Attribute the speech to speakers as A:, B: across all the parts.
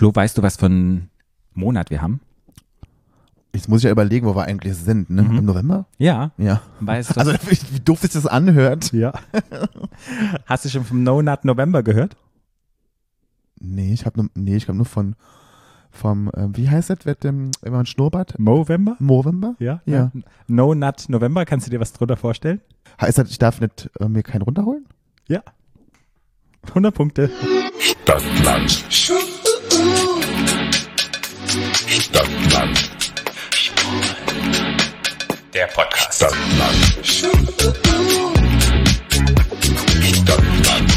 A: Flo, weißt du, was für einen Monat wir haben?
B: Jetzt muss ich ja überlegen, wo wir eigentlich sind, ne?
A: Mhm.
B: Im November?
A: Ja.
B: Ja.
A: Weißt du?
B: Also, wie, doof sich das anhört.
A: ja. Hast du schon vom No Nut November gehört?
B: Nee, ich habe nur, nee, ich glaube nur von, vom, ähm, wie heißt das, wird dem, wenn man Schnurrbart?
A: Movember?
B: November?
A: Ja.
B: Ja.
A: No Nut November, kannst du dir was drunter vorstellen?
B: Heißt das, ich darf nicht äh, mir keinen runterholen?
A: Ja. 100 Punkte.
C: Stadtland. Stadtland.
D: Der Podcast.
C: Stadtland. Stadtland.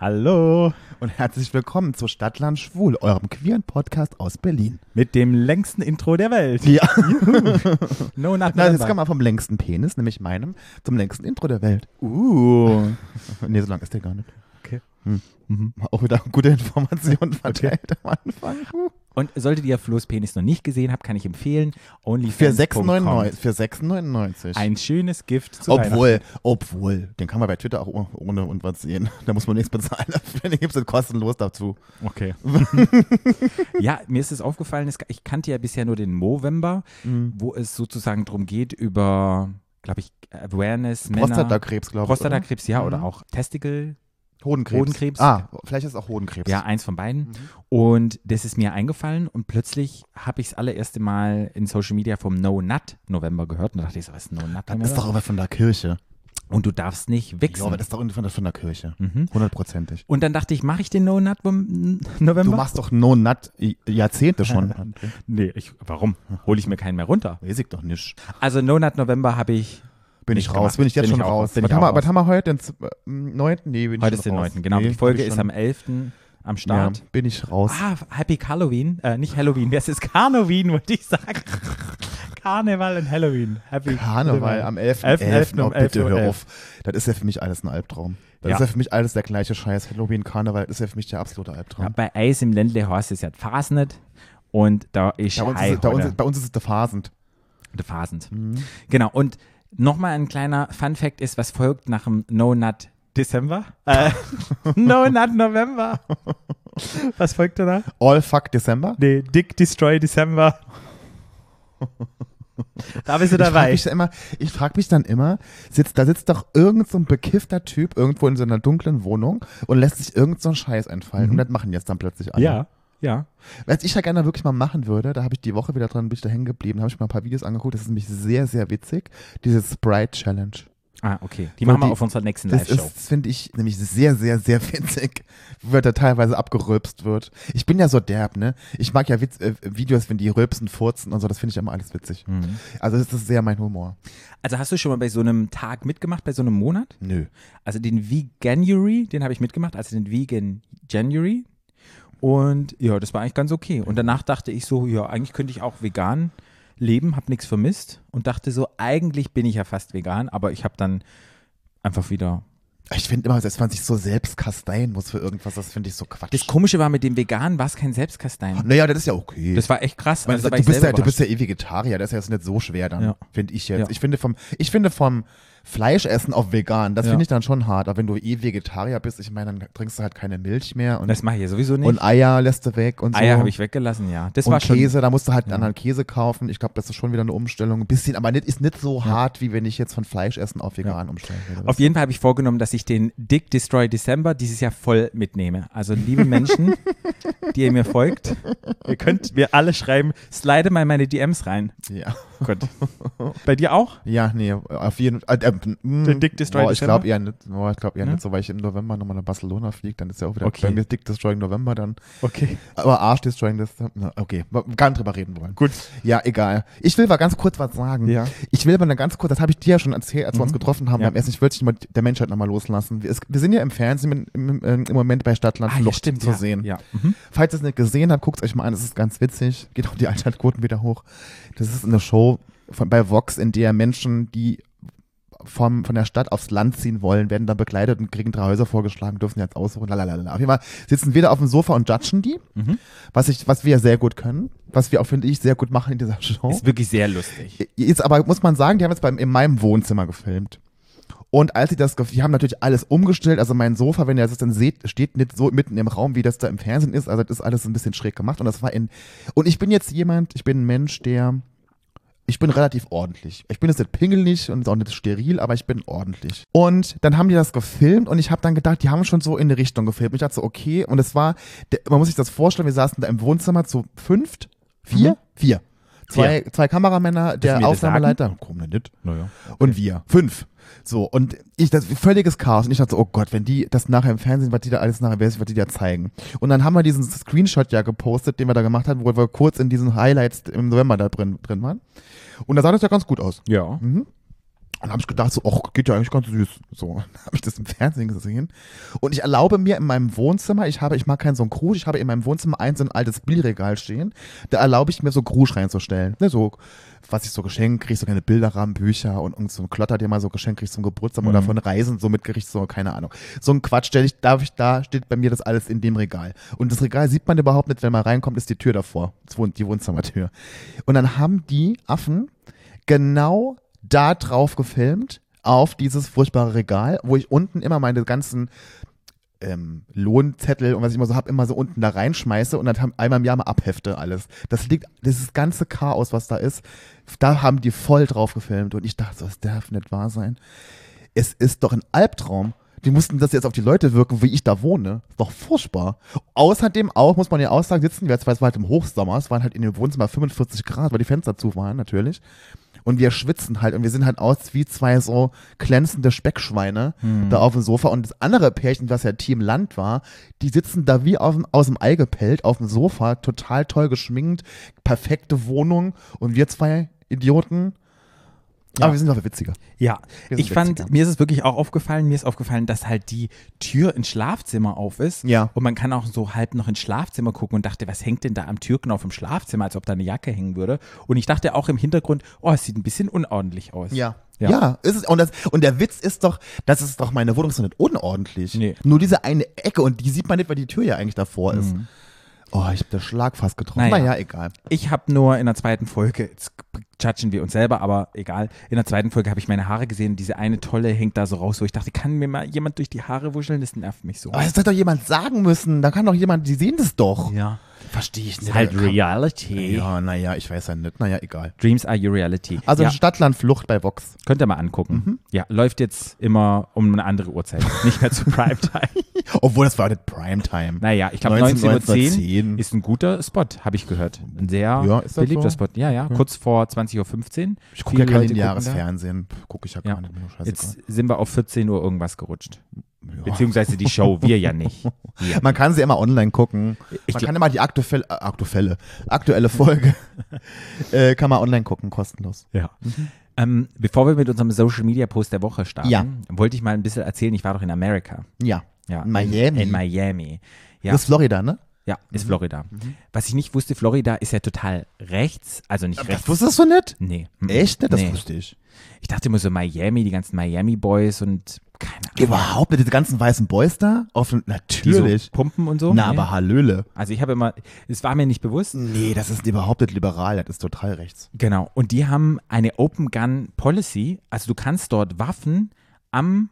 A: Hallo.
B: Und herzlich willkommen zu Stadtland Schwul, eurem queeren Podcast aus Berlin.
A: Mit dem längsten Intro der Welt.
B: Ja.
A: No Nut
B: Na, jetzt kommen wir vom längsten Penis, nämlich meinem, zum längsten Intro der Welt.
A: Uh.
B: Nee, so lang ist der gar nicht.
A: Okay.
B: Hm.
A: Mhm.
B: Auch wieder gute Informationen verteilt am Anfang.
A: Und solltet ihr Flo's Penis noch nicht gesehen habt, kann ich empfehlen,
B: Für
A: onlyfans.com.
B: 6,99. Für 6,99.
A: Ein schönes Gift zu
B: Obwohl, obwohl, den kann man bei Twitter auch oh- ohne und was sehen. Da muss man nichts bezahlen. Den gibt es kostenlos dazu.
A: Okay. ja, mir ist es aufgefallen, ich kannte ja bisher nur den Movember,
B: Mhm.
A: wo es sozusagen darum geht über, glaube ich, Awareness, Männer.
B: Prostatakrebs, glaube ich.
A: Prostatakrebs, ja,
B: Mhm.
A: oder auch Testicle.
B: Hodenkrebs.
A: Hodenkrebs.
B: Ah, vielleicht ist es auch Hodenkrebs.
A: Ja, eins von beiden.
B: Mhm.
A: Und das ist mir eingefallen und plötzlich habe ich es allererste Mal in Social Media vom No Nut November gehört und da dachte ich so, was ist No Nut
B: Das
A: November?
B: ist doch aber von der Kirche.
A: und du darfst nicht
B: Ja,
A: wichsen.
B: aber das ist doch irgendwie von der, Kirche.
A: mhm.
B: Hundertprozentig.
A: Und dann dachte ich, mache ich den No Nut Vom- November?
B: Du machst doch No Nut Jahrzehnte schon.
A: Nee, ich, warum? Hole ich mir keinen mehr runter.
B: Weiß ich doch nicht.
A: Also No Nut November habe ich
B: Bin ich raus.
A: gemacht.
B: Bin ich jetzt
A: Bin
B: schon
A: ich
B: raus. Was haben, wir, was haben wir heute? Den z- äh, 9.? Nee, bin ich
A: Heute
B: schon
A: ist der
B: raus.
A: 9. Genau,
B: Nee,
A: die Folge ist am 11. am
B: Ja,
A: Start.
B: bin ich raus.
A: Ah, Happy Halloween. Äh, nicht Halloween, das ist Karnoween, wollte ich sagen. Karneval und Halloween. Happy
B: Karneval am 11.11.
A: 11.11.
B: Oh,
A: um
B: bitte
A: 11.11.
B: hör auf. Das ist ja für mich alles ein Albtraum. Das
A: Ja.
B: ist ja für mich alles der gleiche Scheiß. Halloween, Karneval, ist ja für mich der absolute Albtraum.
A: Ja, bei Eis im Ländle heißt es ja Fasnet. Und da ist
B: Bei, uns ist, es- bei, uns,
A: heute.
B: bei uns ist es der Phasend.
A: Der Phasend.
B: Mhm.
A: Genau. Und nochmal ein kleiner Fun Fact ist, was folgt nach dem No Nut Dezember? Äh, no Nut November. Was folgt danach?
B: All Fuck December.
A: Nee, Dick Destroy December. da bist du
B: Ich frage
A: dabei.
B: mich, frag mich dann immer, sitzt, da sitzt doch irgend so ein bekiffter Typ irgendwo in so einer dunklen Wohnung und lässt sich irgend so einen Scheiß einfallen.
A: Mhm.
B: Und das machen jetzt dann plötzlich alle.
A: Ja, ja.
B: Was ich ja gerne wirklich mal machen würde, da habe ich die Woche wieder dran, bin ich da hängen geblieben, habe ich mal ein paar Videos angeguckt, das ist nämlich sehr, sehr witzig. Diese Sprite Challenge.
A: Ah, okay. Die machen wir
B: die-
A: auf unserer nächsten
B: Das
A: Live-Show.
B: ist, finde ich, nämlich sehr, sehr, sehr witzig, wie da teilweise abgerülpst wird. Ich bin ja so derb, ne? Ich mag ja Witz, äh, Videos, wenn die rülpsen, furzen und so, das finde ich immer alles witzig.
A: Mhm.
B: Also das ist sehr mein Humor.
A: Also hast du schon mal bei so einem Tag mitgemacht, bei so einem Monat?
B: Nö.
A: Also den Veganuary, den habe ich mitgemacht, also den Vegan January. Und ja, das war eigentlich ganz okay. Und danach dachte ich so, ja, eigentlich könnte ich auch vegan leben, habe nichts vermisst und dachte so, eigentlich bin ich ja fast vegan, aber ich habe dann einfach wieder.
B: Ich finde immer, dass man sich so selbst kasteien muss für irgendwas, das finde ich so Quatsch.
A: Das Komische war mit dem Veganen, war es kein Selbstkastein.
B: naja, das ist ja okay.
A: Das war echt krass.
B: Meine,
A: Also,
B: du, bist ja,
A: selber
B: du bist ja eh Vegetarier, das ist ja jetzt nicht so schwer dann,
A: Ja.
B: finde ich jetzt.
A: Ja.
B: Ich finde vom, ich finde vom Fleischessen auf vegan, das
A: Ja.
B: finde ich dann schon hart. Aber wenn du eh Vegetarier bist, ich meine, dann trinkst du halt keine Milch mehr und,
A: Das mache ich ja sowieso nicht.
B: und Eier lässt du weg und so.
A: Eier habe ich weggelassen, ja. Das
B: und
A: war schon.
B: Käse, da musst du halt einen
A: Ja.
B: anderen Käse kaufen. Ich glaube, das ist schon wieder eine Umstellung. Ein bisschen, aber nicht, ist nicht so hart, wie wenn ich jetzt von Fleischessen auf vegan umstelle. würde.
A: Auf jeden Fall habe ich vorgenommen, dass ich den Dick Destroy December dieses Jahr voll mitnehme. Also liebe Menschen, die ihr mir folgt, ihr könnt mir alle schreiben, slide mal in meine DMs rein.
B: ja.
A: Gut. Bei dir auch?
B: ja, nee, auf jeden Fall. Äh, äh, mm,
A: Der Dick Destroy
B: boah, ich glaube eher nicht, boah, ich glaube eher
A: Ja?
B: nicht so, weil ich im November nochmal nach Barcelona fliege, dann ist ja auch wieder
A: Okay.
B: bei mir Dick Destroying November dann.
A: Okay.
B: Aber Arsch Destroying December, okay, gar nicht drüber reden wollen.
A: Gut.
B: Ja, egal. Ich will mal ganz kurz was sagen.
A: Ja.
B: Ich will mal ganz kurz, das habe ich dir ja schon erzählt, als wir uns
A: Mhm.
B: getroffen haben
A: Ja.
B: beim Essen. Ich wollte dich mal der Menschheit nochmal loslassen. Wir, es, wir sind ja im Fernsehen im, im, im Moment bei Stadtland
A: Ah, ja,
B: Flucht
A: stimmt.
B: zu
A: ja.
B: sehen.
A: Ja. Mhm.
B: Falls ihr es nicht gesehen habt, guckt es euch mal an. Es ist ganz witzig. Geht auch die Einschaltquoten wieder hoch. Das ist eine Show von, bei Vox, in der Menschen, die vom, von der Stadt aufs Land ziehen wollen, werden dann begleitet und kriegen drei Häuser vorgeschlagen, dürfen jetzt aussuchen. Lalalala. Auf jeden Fall sitzen wir da auf dem Sofa und judgen die,
A: Mhm.
B: was, ich, was wir sehr gut können, was wir auch, finde ich, sehr gut machen in dieser Show.
A: Ist wirklich sehr lustig.
B: Jetzt aber muss man sagen, die haben jetzt beim, in meinem Wohnzimmer gefilmt. Und als sie das, die haben natürlich alles umgestellt. Also mein Sofa, wenn ihr das dann seht, steht nicht so mitten im Raum, wie das da im Fernsehen ist. Also das ist alles ein bisschen schräg gemacht. Und das war in, und ich bin jetzt jemand, ich bin ein Mensch, der, ich bin relativ ordentlich. Ich bin jetzt nicht pingelig und auch nicht steril, aber ich bin ordentlich. Und dann haben die das gefilmt und ich habe dann gedacht, die haben schon so in die Richtung gefilmt. Und ich dachte so, okay. Und es war, man muss sich das vorstellen, wir saßen da im Wohnzimmer zu fünft, vier, vier. Zwei, zwei Kameramänner, der Aufnahmeleiter, komm nicht,
A: Naja.
B: und wir. Fünf. So, und ich, das völliges Chaos. Und ich dachte so, oh Gott, wenn die das nachher im Fernsehen, was die da alles nachher, was die da zeigen. Und dann haben wir diesen Screenshot ja gepostet, den wir da gemacht haben, wo wir kurz in diesen Highlights im November da drin, drin waren. Und da sah das ja ganz gut aus.
A: Ja.
B: Mhm. Und dann habe ich gedacht, so, ach, geht ja eigentlich ganz süß. So, dann habe ich das im Fernsehen gesehen. Und ich erlaube mir in meinem Wohnzimmer, ich habe, ich mag keinen so einen Krusch, ich habe in meinem Wohnzimmer ein so ein altes Bildregal stehen. Da erlaube ich mir so Krusch reinzustellen. Ne, so, was ich so geschenkt kriege, so kleine Bilderrahmen, Bücher und irgend so ein Klotter, den man so geschenkt kriegt zum Geburtstag oder von Reisen, so mit Gericht, so, keine Ahnung. So ein Quatsch stelle ich, darf ich, da steht bei mir das alles in dem Regal. Und das Regal sieht man überhaupt nicht, wenn man reinkommt, ist die Tür davor. Die Wohnzimmertür. Und dann haben die Affen genau da drauf gefilmt, auf dieses furchtbare Regal, wo ich unten immer meine ganzen ähm, Lohnzettel und was ich immer so habe, immer so unten da reinschmeiße und dann einmal im Jahr mal abhefte alles. Das liegt, dieses ganze Chaos, was da ist, da haben die voll drauf gefilmt und ich dachte, so, das darf nicht wahr sein. Es ist doch ein Albtraum. Die mussten das jetzt auf die Leute wirken, wie ich da wohne. Ist doch furchtbar. Außerdem auch, muss man ja auch sagen, sitzen wir jetzt, weil es war halt im Hochsommer, es waren halt in dem Wohnzimmer 45 Grad, weil die Fenster zu waren, natürlich. Und wir schwitzen halt und wir sehen halt aus wie zwei so glänzende Speckschweine da auf dem Sofa. Und das andere Pärchen, was ja Team Land war, die sitzen da wie auf dem, aus dem Ei gepellt auf dem Sofa, total toll geschminkt, perfekte Wohnung. Und wir zwei Idioten.
A: Ja.
B: Aber wir sind doch witziger.
A: Ja, ich fand,
B: witziger.
A: mir ist es wirklich auch aufgefallen, mir ist aufgefallen, dass halt die Tür ins Schlafzimmer auf ist.
B: Ja.
A: Und man kann auch so halb noch ins Schlafzimmer gucken und dachte, was hängt denn da am Türknauf im Schlafzimmer, als ob da eine Jacke hängen würde. Und ich dachte auch im Hintergrund, oh, es sieht ein bisschen unordentlich aus.
B: Ja.
A: Ja.
B: Ja, ist es, und, das, und der Witz ist doch, das ist doch, meine Wohnung ist doch nicht unordentlich.
A: Nee.
B: Nur diese eine Ecke und die sieht man nicht, weil die Tür ja eigentlich davor ist. Oh, ich habe das Schlag fast getroffen.
A: Naja.
B: Naja, egal.
A: Ich habe nur in der zweiten Folge, jetzt judgen wir uns selber, aber egal, in der zweiten Folge habe ich meine Haare gesehen diese eine tolle hängt da so raus, wo ich dachte, kann mir mal jemand durch die Haare wuscheln? Das nervt mich so.
B: Aber das hat doch jemand sagen müssen. Da kann doch jemand, die sehen das doch.
A: Ja.
B: Verstehe ich
A: Ist halt Reality.
B: Ja, naja, ich weiß ja nicht. Naja, egal.
A: Dreams are your reality.
B: Also
A: ja,
B: Stadtlandflucht bei Vox.
A: könnt ihr mal angucken. Ja, läuft jetzt immer um eine andere Uhrzeit, nicht mehr zu Primetime.
B: Obwohl, das war nicht Primetime.
A: Naja, ich glaube
B: 19,
A: 19.10 Uhr
B: 1910.
A: ist ein guter Spot, habe ich gehört. Ein sehr
B: Ja,
A: beliebter
B: so?
A: Spot. Ja, ja, kurz vor 20.15 Uhr.
B: Ich gucke ja kein lineares. Fernsehen. Gucke ich ja
A: Ja.
B: gar nicht mehr. Scheißegal.
A: Jetzt sind wir auf 14 Uhr irgendwas gerutscht.
B: Ja.
A: Beziehungsweise die Show, wir ja nicht. Wir.
B: Man kann sie immer online gucken.
A: Ich
B: man kann immer die aktuelle, aktuelle, aktuelle Folge äh, kann man online gucken, kostenlos.
A: Ja. Ähm, bevor wir mit unserem Social Media Post der Woche starten,
B: Ja.
A: wollte ich mal ein bisschen erzählen, ich war doch in Amerika.
B: Ja.
A: Ja,
B: Miami.
A: In, in Miami. Ja,
B: Das ist Florida, ne?
A: Ja ist Florida. Was ich nicht wusste, Florida ist ja total rechts, also nicht rechts.
B: Das wusstest du nicht?
A: Nee. Mhm.
B: Echt nicht? Das
A: nee.
B: wusste ich.
A: Ich dachte immer so Miami, die ganzen Miami Boys und keine Ahnung.
B: Überhaupt nicht, diese ganzen weißen Boys da? Auf,
A: Die
B: natürlich.
A: so pumpen und so.
B: Na,
A: nee.
B: aber Hallöle.
A: Also ich habe immer, es war mir nicht bewusst.
B: Nee, das ist überhaupt nicht liberal, das ist total rechts.
A: Genau. Und die haben eine Open Gun Policy. Also du kannst dort Waffen am,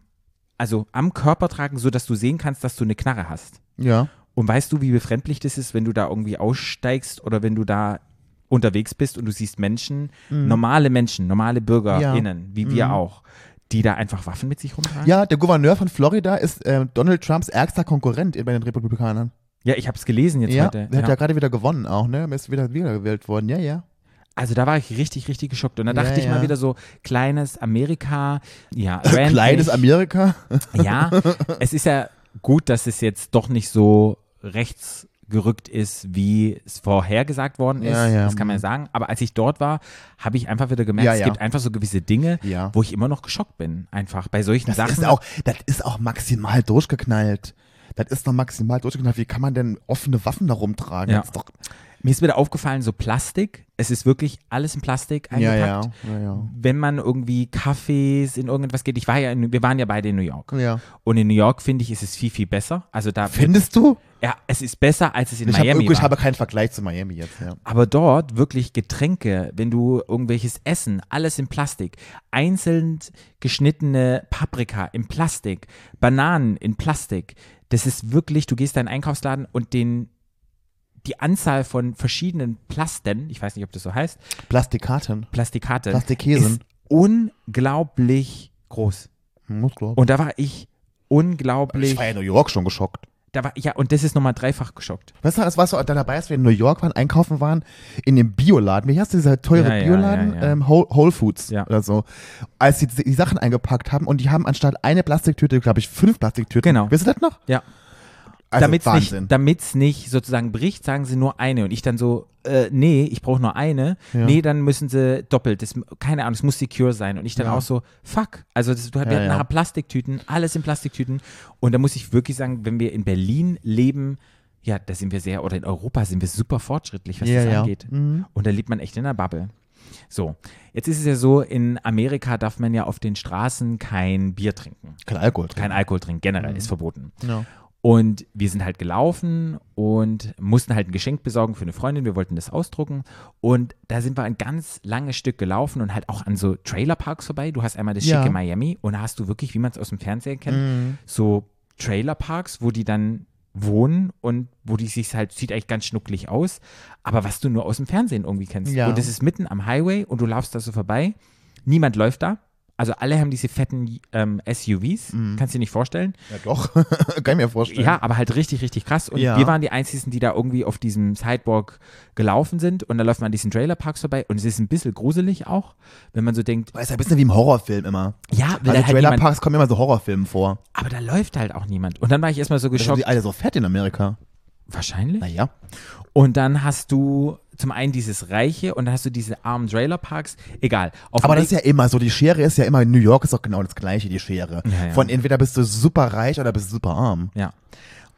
A: also am Körper tragen, sodass du sehen kannst, dass du eine Knarre hast.
B: Ja.
A: Und weißt du, wie befremdlich das ist, wenn du da irgendwie aussteigst oder wenn du da unterwegs bist und du siehst Menschen, normale Menschen, normale BürgerInnen, wie wir auch, die da einfach Waffen mit sich rumtragen?
B: Ja, der Gouverneur von Florida ist äh, Donald Trumps ärgster Konkurrent bei den Republikanern.
A: Ja, ich habe es gelesen jetzt
B: ja,
A: heute.
B: der hat
A: Ja.
B: ja gerade wieder gewonnen auch, ne? Er ist wieder wiedergewählt worden. Ja, ja.
A: Also da war ich richtig, richtig geschockt. Und da
B: Ja,
A: dachte ich mal
B: ja.
A: wieder so, kleines Amerika, ja,
B: Kleines. Amerika.
A: Ja, es ist ja gut, dass es jetzt doch nicht so rechts gerückt ist, wie es vorhergesagt worden ist.
B: Ja, ja.
A: Das kann man ja sagen. Aber als ich dort war, habe ich einfach wieder gemerkt,
B: Ja,
A: es gibt einfach so gewisse Dinge, wo ich immer noch geschockt bin. Einfach bei solchen
B: Das
A: Sachen.
B: ist auch, das ist auch maximal durchgeknallt. Das ist doch maximal durchgeknallt. Wie kann man denn offene Waffen da rumtragen?
A: Ja.
B: Das ist doch,
A: Mir ist wieder aufgefallen, so Plastik, es ist wirklich alles in Plastik eingepackt.
B: ja, ja, ja.
A: Wenn man irgendwie Kaffees in irgendwas geht, ich war ja, in, wir waren ja beide in New York.
B: Ja.
A: Und in New York finde ich, ist es viel, viel besser. Also da,
B: Findest du?
A: ja, es ist besser, als es in
B: Ich, hab,
A: Miami
B: ich
A: war.
B: habe keinen Vergleich zu Miami jetzt, ja.
A: Aber dort wirklich Getränke, wenn du irgendwelches Essen, alles in Plastik, einzeln geschnittene Paprika in Plastik, Bananen in Plastik, das ist wirklich, du gehst in einen Einkaufsladen und den, die Anzahl von verschiedenen Plasten, ich weiß nicht, ob das so heißt,
B: Plastikaten.
A: Plastikate,
B: Plastikkäsen.
A: ist unglaublich groß.
B: Muss glauben.
A: Und da war ich unglaublich,
B: Ich war ja in New York schon geschockt.
A: da war, ja, und das ist nochmal dreifach geschockt.
B: Weißt du, das warst du da dabei, als wir in New York waren, einkaufen waren, in dem Bioladen. Wie heißt dieser teure
A: Ja,
B: Bioladen?
A: ja, ja.
B: Ähm, Whole, Whole Foods
A: Ja.
B: oder so. Als sie die, die Sachen eingepackt haben und die haben anstatt eine Plastiktüte, glaube ich, fünf Plastiktüten.
A: Genau.
B: Wisst ihr das noch?
A: Ja.
B: Also
A: damit's
B: Wahnsinn.
A: nicht, damit's nicht sozusagen bricht, sagen sie nur eine. Und ich dann so, äh, nee, ich brauche nur eine.
B: Ja.
A: Nee, dann müssen sie doppelt. Das, keine Ahnung, es muss secure sein. Und ich dann
B: Ja.
A: auch so, fuck. Also das, du, wir
B: Ja,
A: hatten nachher Plastiktüten, alles in Plastiktüten. Und da muss ich wirklich sagen, wenn wir in Berlin leben, ja, da sind wir sehr, oder in Europa sind wir super fortschrittlich, was
B: Ja,
A: das angeht.
B: Mhm.
A: Und da lebt man echt in einer Bubble. So, jetzt ist es ja so, in Amerika darf man ja auf den Straßen kein Bier trinken.
B: Kein Alkohol.
A: Kein Alkohol trinken, generell
B: Mhm.
A: ist verboten.
B: Ja.
A: Und wir sind halt gelaufen und mussten halt ein Geschenk besorgen für eine Freundin. Wir wollten das ausdrucken. Und da sind wir ein ganz langes Stück gelaufen und halt auch an so Trailerparks vorbei. Du hast einmal das
B: Ja.
A: schicke Miami und da hast du wirklich, wie man es aus dem Fernsehen kennt,
B: Mhm.
A: so Trailerparks, wo die dann wohnen und wo die sich halt, sieht eigentlich ganz schnucklig aus, aber was du nur aus dem Fernsehen irgendwie kennst.
B: Ja.
A: Und das ist mitten am Highway und du laufst da so vorbei. Niemand läuft da. Also alle haben diese fetten ähm, SUVs. Kannst du dir nicht vorstellen.
B: Ja, doch. Kann ich mir vorstellen.
A: Ja, aber halt richtig, richtig krass. Und
B: Ja.
A: wir waren die Einzigen, die da irgendwie auf diesem Sidewalk gelaufen sind. Und da läuft man an diesen Trailerparks vorbei. Und es ist ein bisschen gruselig auch, wenn man so denkt,
B: Weil es ist ein bisschen wie im Horrorfilm immer.
A: ja,
B: Weil
A: will
B: in
A: da halt
B: Trailerparks kommen immer so Horrorfilme vor.
A: aber da läuft halt auch niemand. Und dann war ich erstmal so
B: Das sind
A: geschockt.
B: die alle so fett in Amerika.
A: Wahrscheinlich.
B: Naja.
A: Und dann hast du zum einen dieses Reiche und dann hast du diese armen Trailerparks. Egal. Auf
B: Aber das ist ja immer so, die Schere ist ja immer, in New York ist doch genau das gleiche, die Schere.
A: Ja, ja.
B: Von entweder bist du super reich oder bist du super arm.
A: Ja.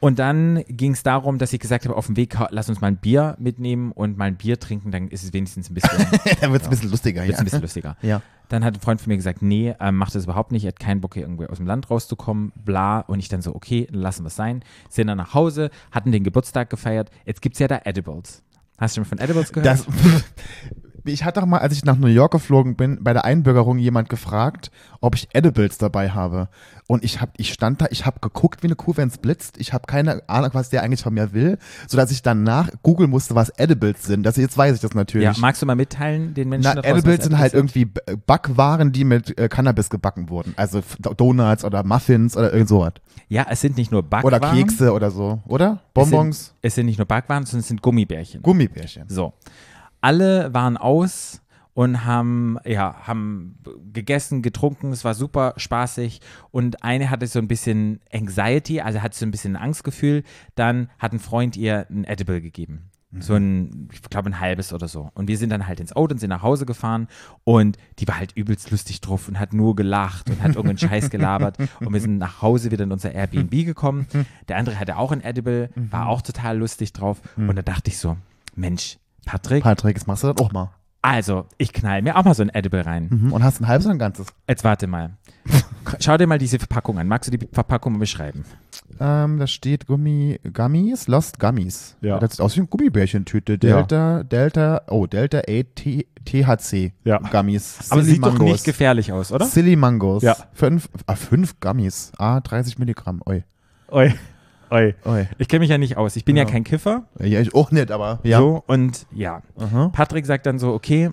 A: Und dann ging es darum, dass ich gesagt habe, auf dem Weg, lass uns mal ein Bier mitnehmen und mal ein Bier trinken, dann ist es wenigstens ein bisschen,
B: da wird es ein bisschen lustiger,
A: wird's
B: ja.
A: ein bisschen lustiger.
B: Ja.
A: Dann hat ein Freund von mir gesagt, nee, ähm, macht das überhaupt nicht, er hat keinen Bock hier irgendwie aus dem Land rauszukommen, bla. Und ich dann so, okay, dann lassen wir es sein. Sind dann nach Hause, hatten den Geburtstag gefeiert. Jetzt gibt es ja da Edibles. Hast du schon von Edibles gehört?
B: Das, ich hatte doch mal, als ich nach New York geflogen bin, bei der Einbürgerung jemand gefragt, ob ich Edibles dabei habe. Und ich hab, ich stand da, ich habe geguckt wie eine Kuh, wenn es blitzt. Ich habe keine Ahnung, was der eigentlich von mir will, sodass ich danach googeln musste, was Edibles sind. Das, jetzt weiß ich das natürlich.
A: ja, magst du mal mitteilen den Menschen
B: Na,
A: da draußen,
B: Edibles sind halt irgendwie B- Backwaren, die mit äh, Cannabis gebacken wurden. Also Donuts oder Muffins oder irgend sowas.
A: Ja, es sind nicht nur Backwaren.
B: Oder Kekse oder so, oder?
A: Es
B: Bonbons,
A: sind, es sind nicht nur Backwaren, sondern es sind Gummibärchen.
B: Gummibärchen.
A: So. Alle waren aus und haben, ja, haben gegessen, getrunken, es war super spaßig und eine hatte so ein bisschen Anxiety, also hatte so ein bisschen ein Angstgefühl, dann hat ein Freund ihr ein Edible gegeben. So ein, ich glaube, ein halbes oder so. Und wir sind dann halt ins Auto und sind nach Hause gefahren und die war halt übelst lustig drauf und hat nur gelacht und hat irgendeinen Scheiß gelabert. Und wir sind nach Hause wieder in unser Airbnb gekommen. Der andere hatte auch ein Edible, war auch total lustig drauf. Und da dachte ich so, Mensch, Patrick,
B: Patrick, jetzt machst du das auch mal.
A: also, ich knall mir auch mal so ein Edible rein.
B: Mhm. Und hast ein halbes oder ein ganzes?
A: Jetzt warte mal. Schau dir mal diese Verpackung an. Magst du die Verpackung beschreiben?
B: Ähm, da steht Gummi, Gummies, Lost Gummies.
A: Ja.
B: Das sieht aus wie eine Gummibärchentüte. Delta, Delta, oh, Delta 8 T, THC
A: Ja.
B: Gummies.
A: Aber
B: Silly
A: sieht doch
B: Mangos.
A: nicht gefährlich aus, oder?
B: Silly Mangos.
A: Ja.
B: Fünf, ah, fünf Gummies. Ah, 30 Milligramm. Oi.
A: Oi. Oi.
B: Oi.
A: Ich kenne mich ja nicht aus. Ich bin ja,
B: Ja.
A: kein Kiffer.
B: Ja, ich auch nicht, aber ja.
A: So, und ja.
B: Aha.
A: Patrick sagt dann so, okay,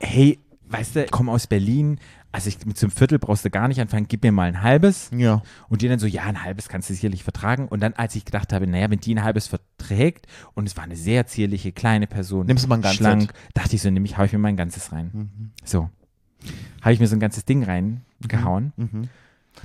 A: hey, weißt du, ich komme aus Berlin. Also ich, mit so einem Viertel brauchst du gar nicht anfangen, gib mir mal ein halbes.
B: Ja.
A: Und die dann so, ja, ein halbes kannst du sicherlich vertragen. Und dann, als ich gedacht habe, naja, wenn die ein halbes verträgt und es war eine sehr zierliche, kleine Person,
B: Nimmst du mal ein ganzes.
A: schlank, dachte ich so, nehme ich, hau ich mir mal ein ganzes rein. So. Habe ich mir so ein ganzes Ding reingehauen.
B: Mhm.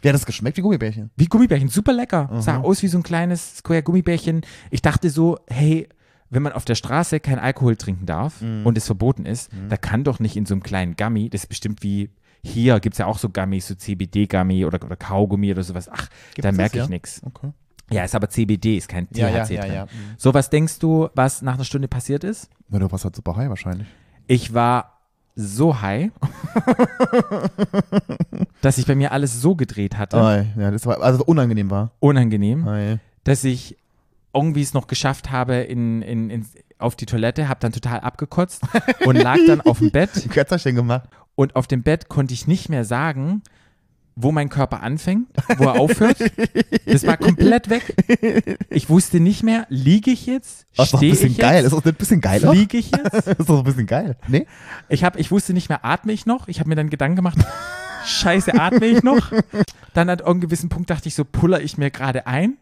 B: Wie hat das geschmeckt, wie Gummibärchen?
A: Wie Gummibärchen, super lecker. Sah
B: Aha.
A: aus wie so ein kleines Square Gummibärchen. Ich dachte so, hey, wenn man auf der Straße kein Alkohol trinken darf
B: Mhm.
A: und es verboten ist, da kann doch nicht in so einem kleinen Gummy, das ist bestimmt wie hier gibt es ja auch so Gummies, so CBD-Gummy oder, oder Kaugummi oder sowas. Ach,
B: Gibt's
A: da merke ich
B: ja?
A: nichts.
B: Okay.
A: Ja, ist aber CBD, ist kein THC
B: Ja, ja,
A: drin.
B: ja, ja.
A: So, was denkst du, was nach einer Stunde passiert ist?
B: Na, du warst halt super high wahrscheinlich.
A: Ich war so high, dass sich bei mir alles so gedreht hatte,
B: Ei, ja, das war, also unangenehm war.
A: unangenehm,
B: Ei.
A: dass ich irgendwie es noch geschafft habe in, in, in, auf die Toilette, habe dann total abgekotzt und lag dann auf dem Bett
B: Kötzerchen gemacht.
A: und auf dem Bett konnte ich nicht mehr sagen, wo mein Körper anfängt, wo er aufhört. Das war komplett weg. Ich wusste nicht mehr, liege ich jetzt,
B: Das ist doch ein
A: stehe
B: bisschen
A: ich
B: geil.
A: jetzt,
B: Das ist ein bisschen geil. auch.
A: fliege ich jetzt.
B: Das ist doch ein bisschen geil. Nee?
A: Ich, hab, ich wusste nicht mehr, atme ich noch? Ich habe mir dann Gedanken gemacht, scheiße, atme ich noch? Dann an irgendeinem gewissen Punkt dachte ich so, puller ich mir gerade ein?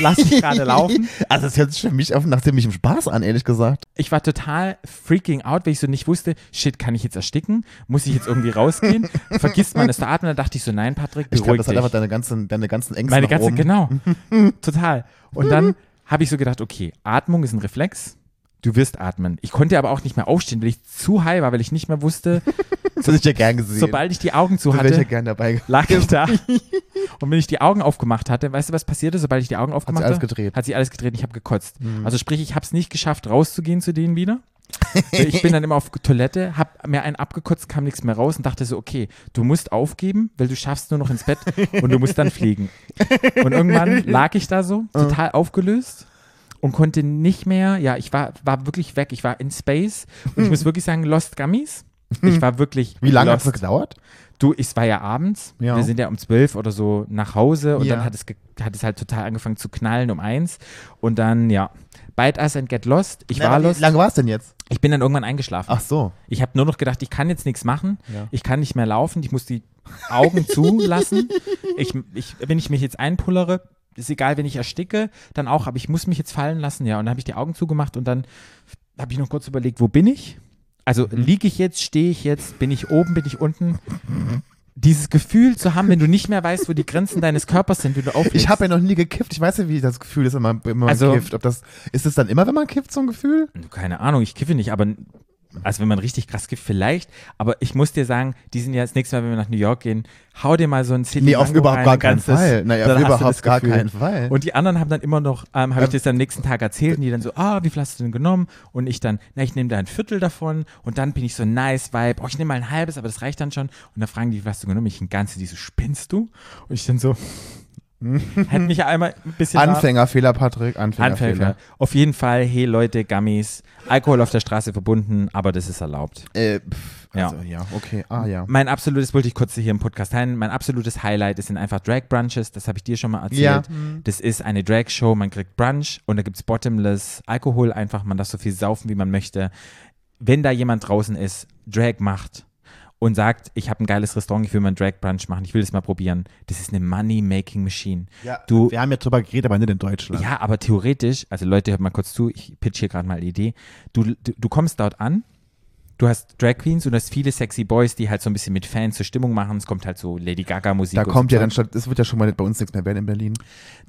A: Lass ich gerade laufen?
B: Also das hört sich für mich auf nach ziemlichem Spaß an, ehrlich gesagt.
A: Ich war total freaking out, weil ich so nicht wusste, shit, kann ich jetzt ersticken? Muss ich jetzt irgendwie rausgehen? Vergisst man es zu atmen? Dann dachte ich so, nein, Patrick,
B: Ich glaube,
A: beruhig
B: das hat einfach deine ganzen, deine ganzen Ängste
A: Meine ganze,
B: oben.
A: genau. Total. Und dann habe ich so gedacht, okay, Atmung ist ein Reflex. Du wirst atmen. Ich konnte aber auch nicht mehr aufstehen, weil ich zu high war, weil ich nicht mehr wusste,
B: Das hätte ich ja gern gesehen.
A: sobald ich die Augen zu
B: wäre ich ja
A: hatte,
B: gern dabei.
A: lag ich da. Und wenn ich die Augen aufgemacht hatte, weißt du, was passierte, sobald ich die Augen aufgemacht
B: alles
A: habe?
B: gedreht.
A: Hat sich alles gedreht und ich habe gekotzt. Also sprich, ich habe es nicht geschafft, rauszugehen zu denen wieder. ich bin dann immer auf Toilette, habe mir einen abgekotzt, kam nichts mehr raus und dachte so, okay, du musst aufgeben, weil du schaffst nur noch ins Bett und du musst dann fliegen. Und irgendwann lag ich da so, total aufgelöst und konnte nicht mehr, ja, ich war, war wirklich weg, ich war in Space und ich muss wirklich sagen, Lost Gummies. Ich war wirklich
B: Wie lange hat es gedauert?
A: Du, es war ja abends.
B: Ja.
A: Wir sind ja um zwölf oder so nach Hause und
B: Ja.
A: dann hat es, hat es halt total angefangen zu knallen um eins. Und dann, ja, Bite Us and Get Lost. Ich war
B: Na,
A: lost.
B: Wie lange war es denn jetzt?
A: Ich bin dann irgendwann eingeschlafen.
B: Ach so.
A: Ich habe nur noch gedacht, ich kann jetzt nichts machen.
B: Ja.
A: Ich kann nicht mehr laufen. Ich muss die Augen zulassen. Ich, ich, wenn ich mich jetzt einpullere, ist egal, wenn ich ersticke, dann auch, aber ich muss mich jetzt fallen lassen. Ja, und dann habe ich die Augen zugemacht und dann habe ich noch kurz überlegt, wo bin ich? Also
B: Mhm.
A: liege ich jetzt, stehe ich jetzt, bin ich oben, bin ich unten? Dieses Gefühl zu haben, wenn du nicht mehr weißt, wo die Grenzen deines Körpers sind, wenn du auflegst.
B: Ich habe ja noch nie gekifft. Ich weiß ja, wie das Gefühl ist, wenn man, wenn man
A: Also-
B: kifft. Ob das, ist es dann immer, wenn man kifft, so ein Gefühl?
A: Keine Ahnung, ich kiffe nicht, aber also wenn man richtig krass kifft, vielleicht. Aber ich muss dir sagen, die sind ja das nächste Mal, wenn wir nach New York gehen, hau dir mal so ein City
B: Nee, auf überhaupt
A: rein,
B: gar
A: ein
B: keinen
A: ganzes,
B: Fall. Naja, auf überhaupt gar keinen Fall.
A: Und die anderen haben dann immer noch, ähm, habe ich
B: Ähm,
A: das am nächsten Tag erzählt und die dann so, ah, wie viel hast du denn genommen? Und ich dann, na, ich nehme da ein Viertel davon und dann bin ich so nice Vibe, oh, ich nehme mal ein halbes, aber das reicht dann schon. Und dann fragen die, wie viel hast du genommen? Ich ein ganzes, die so, spinnst du? Und ich dann so, hätte mich ja einmal ein bisschen
B: Anfängerfehler, Patrick. Anfängerfehler.
A: Anfänger. Auf jeden Fall, hey Leute, Gummies, Alkohol auf der Straße verbunden, aber das ist erlaubt.
B: Äh, pff,
A: Ja.
B: also, ja. okay. Ah, ja.
A: Mein absolutes, wollte ich kurz hier im Podcast teilen, mein absolutes Highlight ist sind einfach Drag Brunches, das habe ich dir schon mal erzählt.
B: Ja.
A: Das ist eine Drag-Show, man kriegt Brunch und da gibt es Bottomless Alkohol einfach, man darf so viel saufen, wie man möchte. Wenn da jemand draußen ist, Drag macht und sagt, ich habe ein geiles Restaurant, ich will mal einen Drag Brunch machen, ich will das mal probieren, das ist eine Money-Making-Machine.
B: ja.
A: Du-
B: Wir haben ja drüber geredet, aber nicht in Deutschland.
A: Ja, aber theoretisch, also Leute, hört mal kurz zu, ich pitch hier gerade mal eine Idee. Du, du, du kommst dort an, du hast Drag Queens und du hast viele sexy Boys, die halt so ein bisschen mit Fans zur Stimmung machen. Es kommt halt so Lady Gaga Musik.
B: Da kommt
A: so
B: ja dann statt, es wird ja schon mal bei uns nichts mehr werden in Berlin.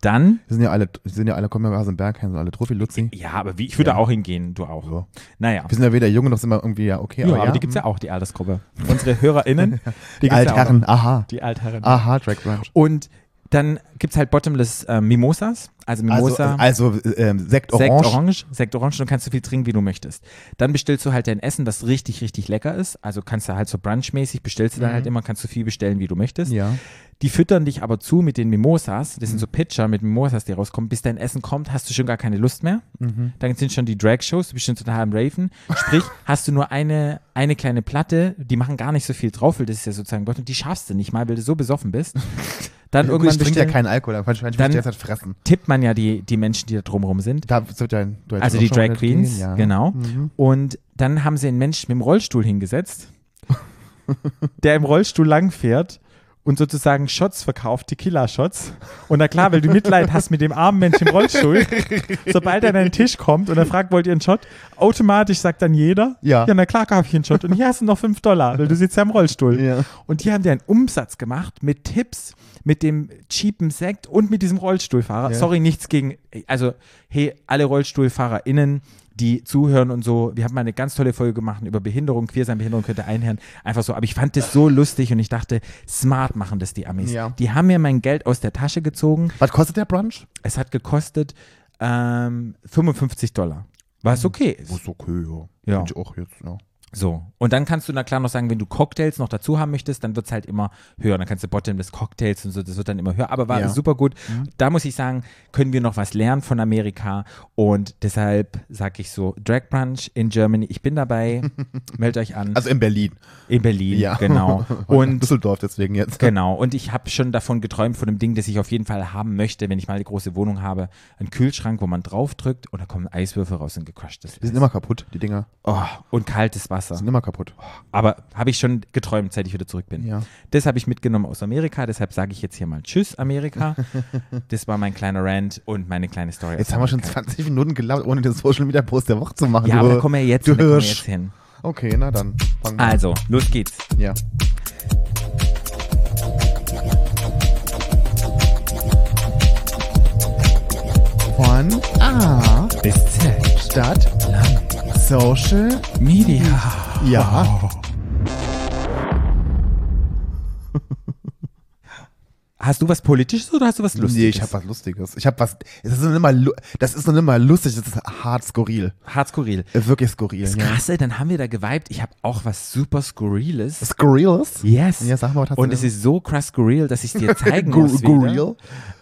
A: Dann,
B: Wir sind ja alle, wir sind ja alle, kommen ja aus dem Berg, sind alle Trophy Luzi.
A: ja, aber wie, ich würde
B: Ja.
A: auch hingehen, du auch.
B: Ja.
A: Naja.
B: Wir sind ja weder jung noch sind wir irgendwie ja okay.
A: Ja, aber die gibt es ja auch, die Altersgruppe. Unsere HörerInnen,
B: Die
A: gibt's ja auch
B: Altherren,
A: noch.
B: aha.
A: Die Altherren.
B: Aha, Drag Brunch.
A: Und dann gibt es halt Bottomless äh, Mimosas. Also Mimosa.
B: Also, also ähm, Sekt
A: Sekt
B: Orange.
A: Orange, Sekt Orange, du kannst so viel trinken, wie du möchtest. Dann bestellst du halt dein Essen, das richtig, richtig lecker ist. Also kannst du halt so brunchmäßig, bestellst du dann halt immer, kannst du viel bestellen, wie du möchtest.
B: Mhm. Ja.
A: Die füttern dich aber zu mit den Mimosas. Das sind so Pitcher mit Mimosas, die rauskommen. Bis dein Essen kommt, hast du schon gar keine Lust mehr.
B: Mhm.
A: Dann sind schon die Drag-Shows, du bist schon total am Raven. Sprich, hast du nur eine, eine kleine Platte, die machen gar nicht so viel drauf, weil das ist ja sozusagen Gott und die schaffst du nicht mal, weil du so besoffen bist. Dann irgendwann
B: ich trinke ja keinen Alkohol, dann wahrscheinlich
A: Dann-
B: dann, ich derzeit fressen.
A: tippt man ja die, die Menschen, die da drumherum sind.
B: Da wird ja, du hättest
A: Also die Drag Queens,
B: gehen, ja.
A: genau.
B: Mhm.
A: Und dann haben sie einen Menschen mit dem Rollstuhl hingesetzt, der im Rollstuhl langfährt und sozusagen Shots verkauft, Tequila-Shots. Und na klar, weil du Mitleid hast mit dem armen Menschen im Rollstuhl, sobald er an deinen Tisch kommt und er fragt, wollt ihr einen Shot? Automatisch sagt dann jeder,
B: Ja.
A: ja na klar, kaufe ich einen Shot. Und hier hast du noch 5 Dollar, weil du sitzt ja im Rollstuhl.
B: Ja.
A: Und die haben dir einen Umsatz gemacht mit Tipps, mit dem cheapen Sekt und mit diesem Rollstuhlfahrer.
B: Ja.
A: Sorry, nichts gegen, also hey, alle RollstuhlfahrerInnen, die zuhören und so. Wir haben mal eine ganz tolle Folge gemacht über Behinderung, Queersein, Behinderung könnte einhören. Einfach so, aber ich fand das so lustig und ich dachte, smart machen das die Amis.
B: Ja.
A: Die haben mir mein Geld aus der Tasche gezogen.
B: Was kostet der Brunch?
A: Es hat gekostet ähm, 55 Dollar. Was okay ist.
B: ist okay, ja.
A: Ja.
B: Ich auch jetzt, ja.
A: So. Und dann kannst du na klar noch sagen, wenn du Cocktails noch dazu haben möchtest, dann wird es halt immer höher. Dann kannst du Bottomless Cocktails und so, das wird dann immer höher. Aber war
B: Ja.
A: super gut. Da muss ich sagen, können wir noch was lernen von Amerika. Und deshalb sage ich so, Drag Brunch in Germany, ich bin dabei. Meldet euch an.
B: Also in Berlin.
A: in Berlin,
B: Ja.
A: genau.
B: Und
A: Und
B: Düsseldorf deswegen jetzt.
A: Genau, und ich habe schon davon geträumt, von dem Ding, das ich auf jeden Fall haben möchte, wenn ich mal eine große Wohnung habe. Ein Kühlschrank, wo man draufdrückt und da kommen Eiswürfel raus und gecrushtes
B: Die sind immer kaputt, die Dinger.
A: oh, und kaltes Wasser.
B: Die sind immer kaputt.
A: Aber habe ich schon geträumt, seit ich wieder zurück bin.
B: Ja.
A: Das habe ich mitgenommen aus Amerika, deshalb sage ich jetzt hier mal Tschüss, Amerika. das war mein kleiner Rant und meine kleine Story.
B: Jetzt haben wir schon
A: Amerika.
B: 20 Minuten gelaufen, ohne den Social Media Post der Woche zu machen.
A: Ja,
B: du,
A: aber da kommen wir jetzt, hin, da kommen wir jetzt hin.
B: Okay, na dann.
A: Also, los geht's.
B: Ja. Von A
A: Bis Z.
B: Stadt Social.
A: Media.
B: Ja.
A: Hast du was Politisches oder hast du was Lustiges?
B: Nee, ich habe was Lustiges. Ich habe was. Das ist noch nicht mal, lu- das ist noch mal lustig, das ist hart skurril.
A: Hart skurril.
B: Äh, Wirklich skurril.
A: Das
B: Ja.
A: Krasse, dann haben wir da geweibt. Ich habe auch was super Skurriles.
B: Skurriles?
A: Yes.
B: Ja, sag mal, was hast
A: Und
B: du
A: es ist so krass skurril, dass ich es dir zeigen muss.
B: Skurril?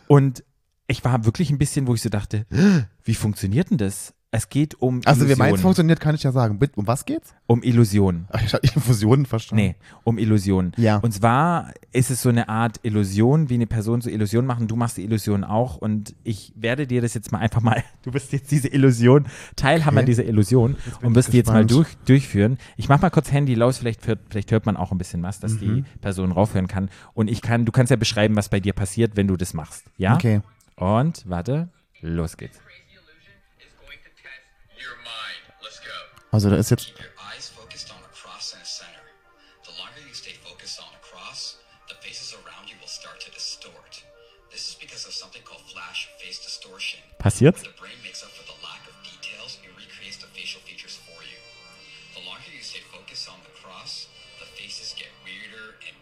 A: Und ich war wirklich ein bisschen, wo ich so dachte, wie funktioniert denn das? Es geht um
B: Also, wie
A: Illusion.
B: meins funktioniert, kann ich ja sagen. Um was geht's?
A: um Illusion.
B: Ach, ich habe Infusionen verstanden.
A: Nee, um Illusion.
B: Ja.
A: Und zwar ist es so eine Art Illusion, wie eine Person so Illusion machen. Du machst die Illusion auch und ich werde dir das jetzt mal einfach mal, du wirst jetzt diese Illusion, Teilhaber
B: Okay.
A: dieser Illusion und wirst die jetzt mal durch, durchführen. Ich mach mal kurz Handy laus, vielleicht hört, vielleicht hört man auch ein bisschen was, dass
B: Mhm.
A: die Person raufhören kann. Und ich kann, du kannst ja beschreiben, was bei dir passiert, wenn du das machst. Ja?
B: Okay.
A: Und warte, los geht's.
B: Also, da ist jetzt.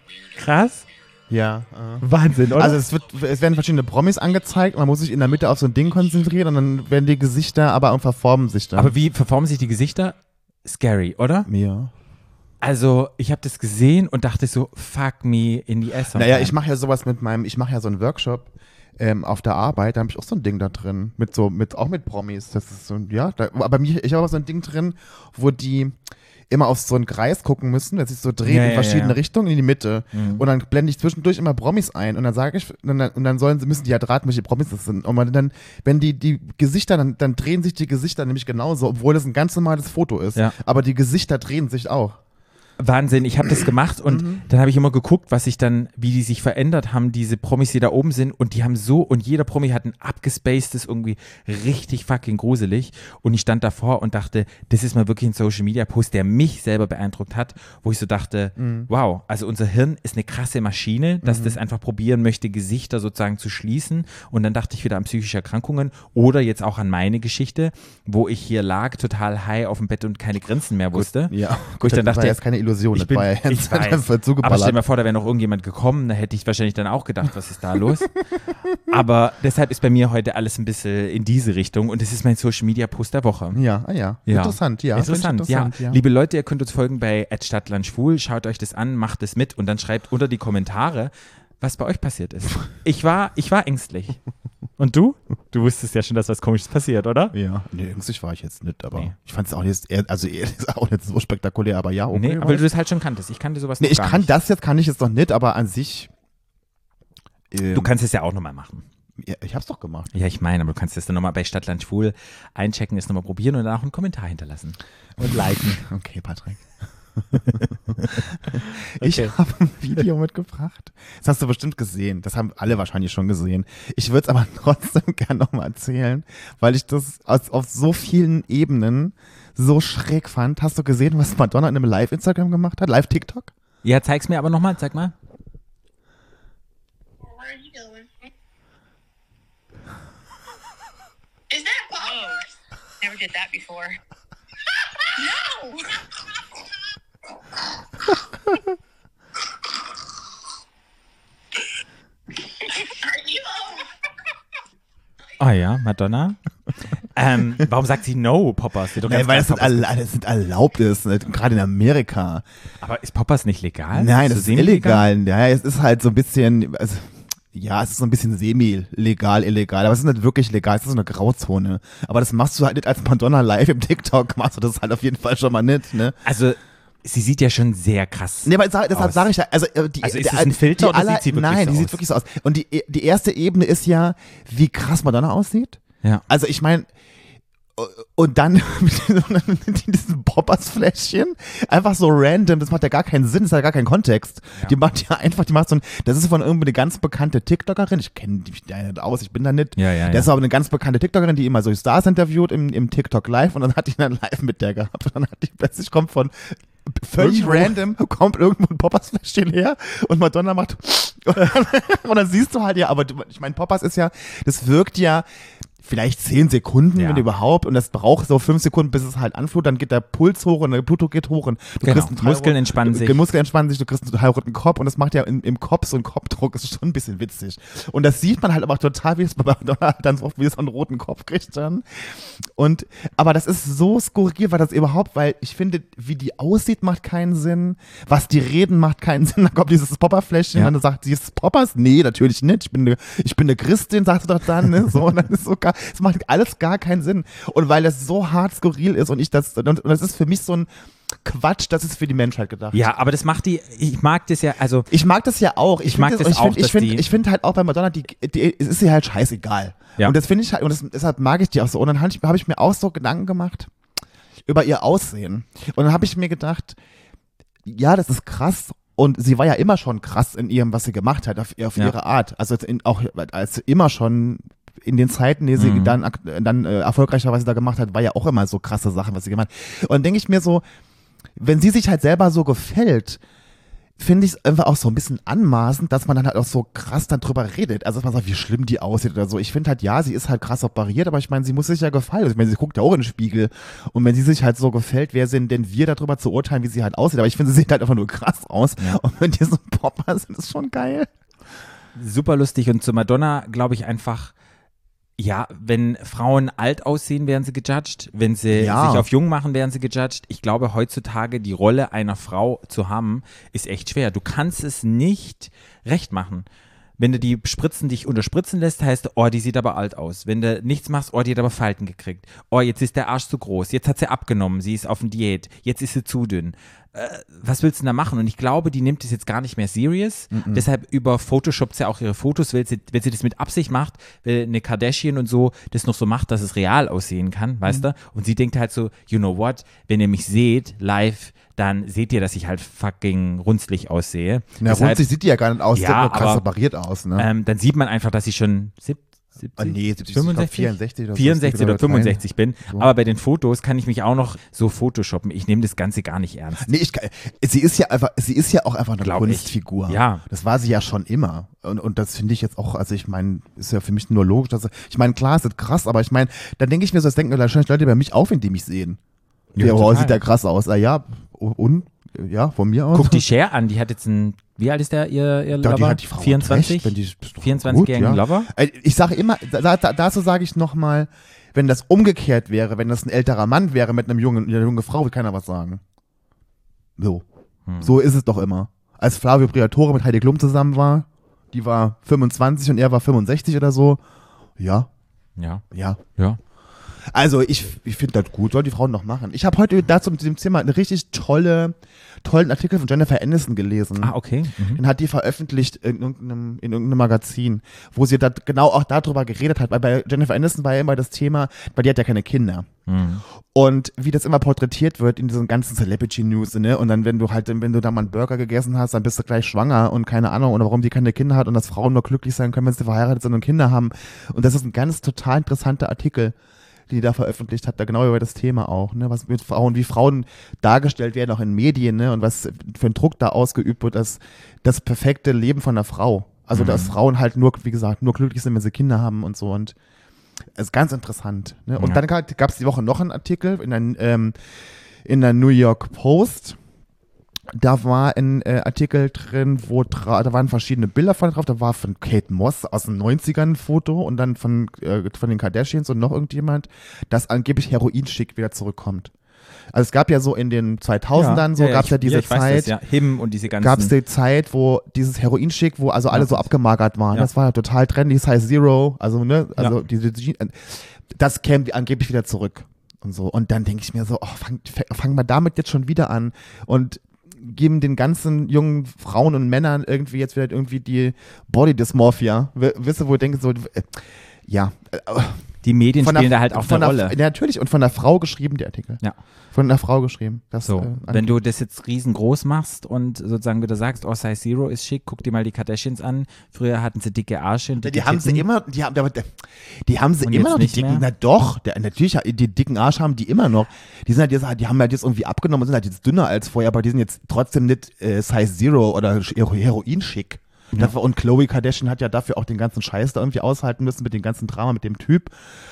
D: Weirder.
A: Krass.
B: Ja. äh.
A: Wahnsinn, oder?
B: Also es, wird, es werden verschiedene Promis angezeigt, man muss sich in der Mitte auf so ein Ding konzentrieren und dann werden die Gesichter aber auch verformen sich dann.
A: Aber wie verformen sich die Gesichter? Scary, oder?
B: ja.
A: Also, ich habe das gesehen und dachte so, fuck me in die ass.
B: Naja, ich mache ja sowas mit meinem, ich mache ja so einen Workshop ähm, auf der Arbeit, da habe ich auch so ein Ding da drin, mit so, mit, auch mit Promis. Das ist so, ja, da, aber mir, ich habe so ein Ding drin, wo die immer auf so einen Kreis gucken müssen, der sich so dreht
A: Ja,
B: in
A: ja,
B: verschiedene
A: ja.
B: Richtungen in die Mitte.
A: Mhm.
B: Und dann blende ich zwischendurch immer Promis ein und dann sage ich, und dann, und dann sollen sie, müssen die ja raten, welche Promis das sind. Und dann, wenn die, die Gesichter, dann, dann drehen sich die Gesichter nämlich genauso, obwohl das ein ganz normales Foto ist.
A: Ja.
B: Aber die Gesichter drehen sich auch.
A: Wahnsinn, ich habe das gemacht und
B: Mhm.
A: dann habe ich immer geguckt, was sich dann, wie die sich verändert haben, diese Promis, die da oben sind und die haben so, und jeder Promi hat ein abgespacedes, irgendwie richtig fucking gruselig und ich stand davor und dachte, das ist mal wirklich ein Social Media Post, der mich selber beeindruckt hat, wo ich so dachte,
B: Mhm.
A: wow, also unser Hirn ist eine krasse Maschine, dass das einfach probieren möchte, Gesichter sozusagen zu schließen und dann dachte ich wieder an psychische Erkrankungen oder jetzt auch an meine Geschichte, wo ich hier lag, total high auf dem Bett und keine Grinsen mehr wusste.
B: Ja.
A: Wo ich dann
B: das war
A: dachte,
B: jetzt keine Illusion,
A: ich
B: das
A: bin,
B: war ja
A: ich weiß, aber stell dir mal vor, da wäre noch irgendjemand gekommen, da hätte ich wahrscheinlich dann auch gedacht, was ist da los? aber deshalb ist bei mir heute alles ein bisschen in diese Richtung und es ist mein Social Media Post der Woche.
B: Ja, ah ja.
A: Ja.
B: Interessant, ja.
A: Interessant,
B: ich interessant,
A: ja. Liebe Leute, ihr könnt uns folgen bei @stadtlandschwul, schaut euch das an, macht es mit und dann schreibt unter die Kommentare, was bei euch passiert ist. Ich war, ich war ängstlich. Und du? Du wusstest ja schon, dass was Komisches passiert, oder?
B: Ja, nee, ängstlich war ich jetzt nicht, aber
A: Nee.
B: ich fand es auch nicht, eher- also eher- ist auch nicht so spektakulär, aber ja, okay.
A: nee, weil du das halt schon kanntest. Ich kannte sowas
B: nee,
A: noch
B: ich
A: gar
B: kann
A: nicht.
B: das jetzt, kann ich jetzt noch nicht, aber an sich. Ähm,
A: Du kannst es ja auch nochmal machen.
B: Ja, ich hab's doch gemacht.
A: Ja, ich meine, aber du kannst das dann nochmal bei Stadtland Schwul einchecken, es nochmal probieren und dann auch einen Kommentar hinterlassen. Und liken.
B: Okay, Patrick. Ich
A: Okay.
B: habe ein Video mitgebracht. Das hast du bestimmt gesehen. Das haben alle wahrscheinlich schon gesehen. Ich würde es aber trotzdem gerne nochmal erzählen, weil ich das aus, auf so vielen Ebenen so schräg fand. Hast du gesehen, was Madonna in einem Live-Instagram gemacht hat? Live-TikTok?
A: Ja, zeig's mir aber nochmal, zeig mal.
E: Where are you going? Is that never did that before. no.
A: Ah ja, Madonna. ähm, warum sagt sie no, Poppers? Sie doch
B: Nein,
A: ganz
B: weil
A: klar
B: das, sind
A: Poppers
B: das sind erlaubt ist, ne? gerade in Amerika.
A: Aber ist Poppers nicht legal?
B: Nein, das ist illegal. Ja, es ist halt so ein bisschen, also, ja, es ist so ein bisschen semi-legal, illegal, aber es ist nicht wirklich legal, es ist so eine Grauzone. Aber das machst du halt nicht als Madonna live im TikTok, machst du das halt auf jeden Fall schon mal nicht, ne?
A: Also, sie sieht ja schon sehr krass.
B: Nee, aber deshalb sage ich ja, also äh, die,
A: Also ist
B: der-
A: ein Filter
B: die
A: oder sieht sie wirklich
B: Nein,
A: so
B: die sieht wirklich so aus. Und die, die erste Ebene ist ja, wie krass Madonna aussieht.
A: Ja.
B: Also ich meine, und dann mit diesem Poppers-Fläschchen, einfach so random, das macht ja gar keinen Sinn, das hat ja gar keinen Kontext. Die macht ja einfach, die macht so ein, das ist von irgendwie eine ganz bekannte TikTokerin, ich kenne die nicht aus, ich bin da nicht.
A: Ja, ja,
B: Das
A: ja.
B: ist aber eine ganz bekannte TikTokerin, die immer so Stars interviewt im, im TikTok Live und dann hat die dann live mit der gehabt und dann hat die plötzlich kommt von völlig
A: Irgendwo.
B: random, kommt irgendwo ein Poppers-Fläschchen her und Madonna macht und dann, siehst du halt ja, aber ich meine, Poppers ist ja, das wirkt ja vielleicht zehn Sekunden,
A: Ja.
B: wenn überhaupt, und das braucht so fünf Sekunden, bis es halt anflut, dann geht der Puls hoch und der Blutdruck geht hoch und du
A: Genau.
B: kriegst einen
A: Muskeln entspannen
B: du,
A: sich.
B: Die Muskeln entspannen sich, du kriegst einen total roten Kopf und das macht ja im, im Kopf so ein Kopfdruck, ist schon ein bisschen witzig. Und das sieht man halt aber total, wie es bei Madonna dann so, wie es so einen roten Kopf kriegt dann. Und, aber das ist so skurril, weil das überhaupt, weil ich finde, wie die aussieht, macht keinen Sinn. Was die reden, macht keinen Sinn. Dann kommt dieses Popperfläschchen
A: Ja.
B: und dann sagt sie, ist Poppers? Nee, natürlich nicht. Ich bin eine, ich bin eine Christin, sagt sie doch dann, ne? So, und dann ist so gar, es macht alles gar keinen Sinn. Und weil das so hart skurril ist und ich das, und, das ist für mich so ein Quatsch, das ist für die Menschheit gedacht.
A: Ja, aber das macht die, ich mag das ja, also,
B: Ich mag das ja auch. Ich,
A: mag
B: find
A: das
B: ich
A: auch,
B: Find, ich finde ich find halt auch bei Madonna, die, die, es ist ihr halt scheißegal.
A: Ja.
B: Und das finde ich halt, und das, deshalb mag ich die auch so. Und dann habe ich, hab ich mir auch so Gedanken gemacht über ihr Aussehen. Und dann habe ich mir gedacht, ja, das ist krass. Und sie war ja immer schon krass in ihrem, was sie gemacht hat, auf, auf
A: Ja.
B: ihre Art. Also in, auch als immer schon in den Zeiten, die sie
A: Mhm.
B: dann, dann äh, erfolgreicherweise da gemacht hat, war ja auch immer so krasse Sachen, was sie gemacht hat. Und dann denke ich mir so, wenn sie sich halt selber so gefällt, finde ich es einfach auch so ein bisschen anmaßend, dass man dann halt auch so krass dann drüber redet. Also, dass man sagt, wie schlimm die aussieht oder so. Ich finde halt, ja, sie ist halt krass operiert, aber ich meine, sie muss sich ja gefallen. Ich meine, sie guckt ja auch in den Spiegel. Und wenn sie sich halt so gefällt, wer sind denn wir darüber zu urteilen, wie sie halt aussieht? Aber ich finde, sie sieht halt einfach nur krass aus. Und wenn die so Popper sind, ist schon geil.
A: super lustig und zu Madonna glaube ich einfach, ja, wenn Frauen alt aussehen, werden sie gejudged. Wenn sie
B: Ja.
A: sich auf jung machen, werden sie gejudged. Ich glaube, heutzutage die Rolle einer Frau zu haben, ist echt schwer. Du kannst es nicht recht machen. Wenn du die Spritzen dich unterspritzen lässt, heißt, oh, die sieht aber alt aus. Wenn du nichts machst, oh, die hat aber Falten gekriegt. Oh, jetzt ist der Arsch zu groß. Jetzt hat sie abgenommen. Sie ist auf einer Diät. Jetzt ist sie zu dünn. Äh, was willst du denn da machen? Und ich glaube, die nimmt es jetzt gar nicht mehr serious. Deshalb über Photoshop sie auch ihre Fotos, weil sie, wenn sie das mit Absicht macht, weil eine Kardashian und so das noch so macht, dass es real aussehen kann, weißt du? Und sie denkt halt so, you know what, wenn ihr mich seht live, dann seht ihr, dass ich halt fucking runzlig aussehe.
B: Na,
A: Deshalb-
B: runzig sieht die ja gar nicht aus,
A: Ja,
B: sieht nur krass operiert aus, ne?
A: ähm, dann sieht man einfach, dass ich schon sieb- 70,
B: Ah, nee, 70, ich glaub
A: 65,
B: 64 oder so.
A: 64 oder
B: Das geht aber
A: 65 bin.
B: So.
A: Aber bei den Fotos kann ich mich auch noch so photoshoppen. Ich nehme das Ganze gar nicht ernst.
B: Nee, ich, sie ist ja einfach, sie ist ja auch einfach eine
A: Glaub ich.
B: Kunstfigur.
A: Ja.
B: Das war sie ja schon immer. Und, und das finde ich jetzt auch, also ich meine, ist ja für mich nur logisch, dass, ich meine, klar, es ist krass, aber ich meine, dann denke ich mir so, das denken wahrscheinlich Leute bei mich auch, wenn die mich sehen.
A: Ja,
B: Ja, wow, sieht der krass aus. Ah, ja, und, ja, von mir aus.
A: Guck die Cher an, die hat jetzt ein, wie alt ist der, ihr, ihr Lover?
B: die hat die Frau
A: 24?
B: Recht, die, ist doch
A: 24-jährigen
B: gut, ja.
A: Lover?
B: Äh, Ich sage immer, da, da, dazu sage ich nochmal, wenn das umgekehrt wäre, wenn das ein älterer Mann wäre mit einem jungen, einer jungen Frau, würde keiner was sagen. So.
A: Hm.
B: So ist es doch immer. Als Flavio Briatore mit Heidi Klum zusammen war, die war 25 und er war 65 oder so. Ja,
A: Ja,
B: ja.
A: ja.
B: Also ich, ich finde das gut, soll die Frauen noch machen. Ich habe heute dazu mit dem Thema einen richtig tolle, tollen Artikel von Jennifer Aniston gelesen.
A: Ah, okay. Mhm.
B: Den hat die veröffentlicht in irgendeinem, in irgendeinem Magazin, wo sie da genau auch darüber geredet hat, weil bei Jennifer Aniston war ja immer das Thema, weil die hat ja keine Kinder.
A: Mhm.
B: Und wie das immer porträtiert wird in diesen ganzen Celebrity News, ne? Und dann, wenn du halt, wenn du da mal einen Burger gegessen hast, dann bist du gleich schwanger und keine Ahnung, oder warum die keine Kinder hat und dass Frauen nur glücklich sein können, wenn sie verheiratet sind und Kinder haben. Und das ist ein ganz total interessanter Artikel, die da veröffentlicht hat, da genau über das Thema auch, ne? Was mit Frauen, wie Frauen dargestellt werden, auch in Medien, ne? Und was für ein Druck da ausgeübt wird, das, das perfekte Leben von einer Frau. Also, dass Frauen halt nur, wie gesagt, nur glücklich sind, wenn sie Kinder haben und so. Und ist ganz interessant. Ne? Und
A: Ja.
B: dann gab es die Woche noch einen Artikel in, ein, ähm, in der New York Post. Da war ein äh, Artikel drin, wo da waren verschiedene Bilder von drauf. Da war von Kate Moss aus den 90ern ein Foto und dann von, äh, von den Kardashians und noch irgendjemand, dass angeblich Heroinschick wieder zurückkommt. Also es gab ja so in den 2000ern, so gab es ja diese
A: weiß
B: Zeit,
A: Das, ja. Him und diese ganzen.
B: gab es die Zeit, wo dieses Heroinschick, wo also alle
A: Ja.
B: so abgemagert waren.
A: Ja.
B: Das war ja total trendy, Size Zero, also ne, also
A: Ja.
B: diese Je- das käme angeblich wieder zurück und so. Und dann denke ich mir so, oh, fang, fangen wir damit jetzt schon wieder an und geben den ganzen jungen Frauen und Männern irgendwie jetzt wieder irgendwie die Body Dysmorphia. Ihr, wo ich denke so, äh, ja, äh,
A: die Medien
B: von
A: spielen
B: der,
A: da halt auch
B: von
A: eine
B: der,
A: Rolle.
B: Ja, natürlich und von der Frau geschrieben, der Artikel.
A: Ja.
B: Von der Frau geschrieben. Das,
A: So,
B: äh,
A: wenn du das jetzt riesengroß machst und sozusagen wieder sagst, oh, Size Zero ist schick, guck dir mal die Kardashians an. Früher hatten sie dicke Arsche und
B: Die,
A: dicke
B: haben sie
A: Titten.
B: immer, die haben, der- die haben sie
A: Und
B: immer noch, die
A: nicht
B: dicken,
A: mehr?
B: na doch, der, natürlich, die dicken Arsch haben die immer noch. Die sind halt jetzt, die haben halt jetzt irgendwie abgenommen und sind halt jetzt dünner als vorher, aber die sind jetzt trotzdem nicht äh, Size Zero oder Hero- Heroin-schick. Dafür- Und Chloe Kardashian hat ja dafür auch den ganzen Scheiß da irgendwie aushalten müssen mit dem ganzen Drama mit dem Typ.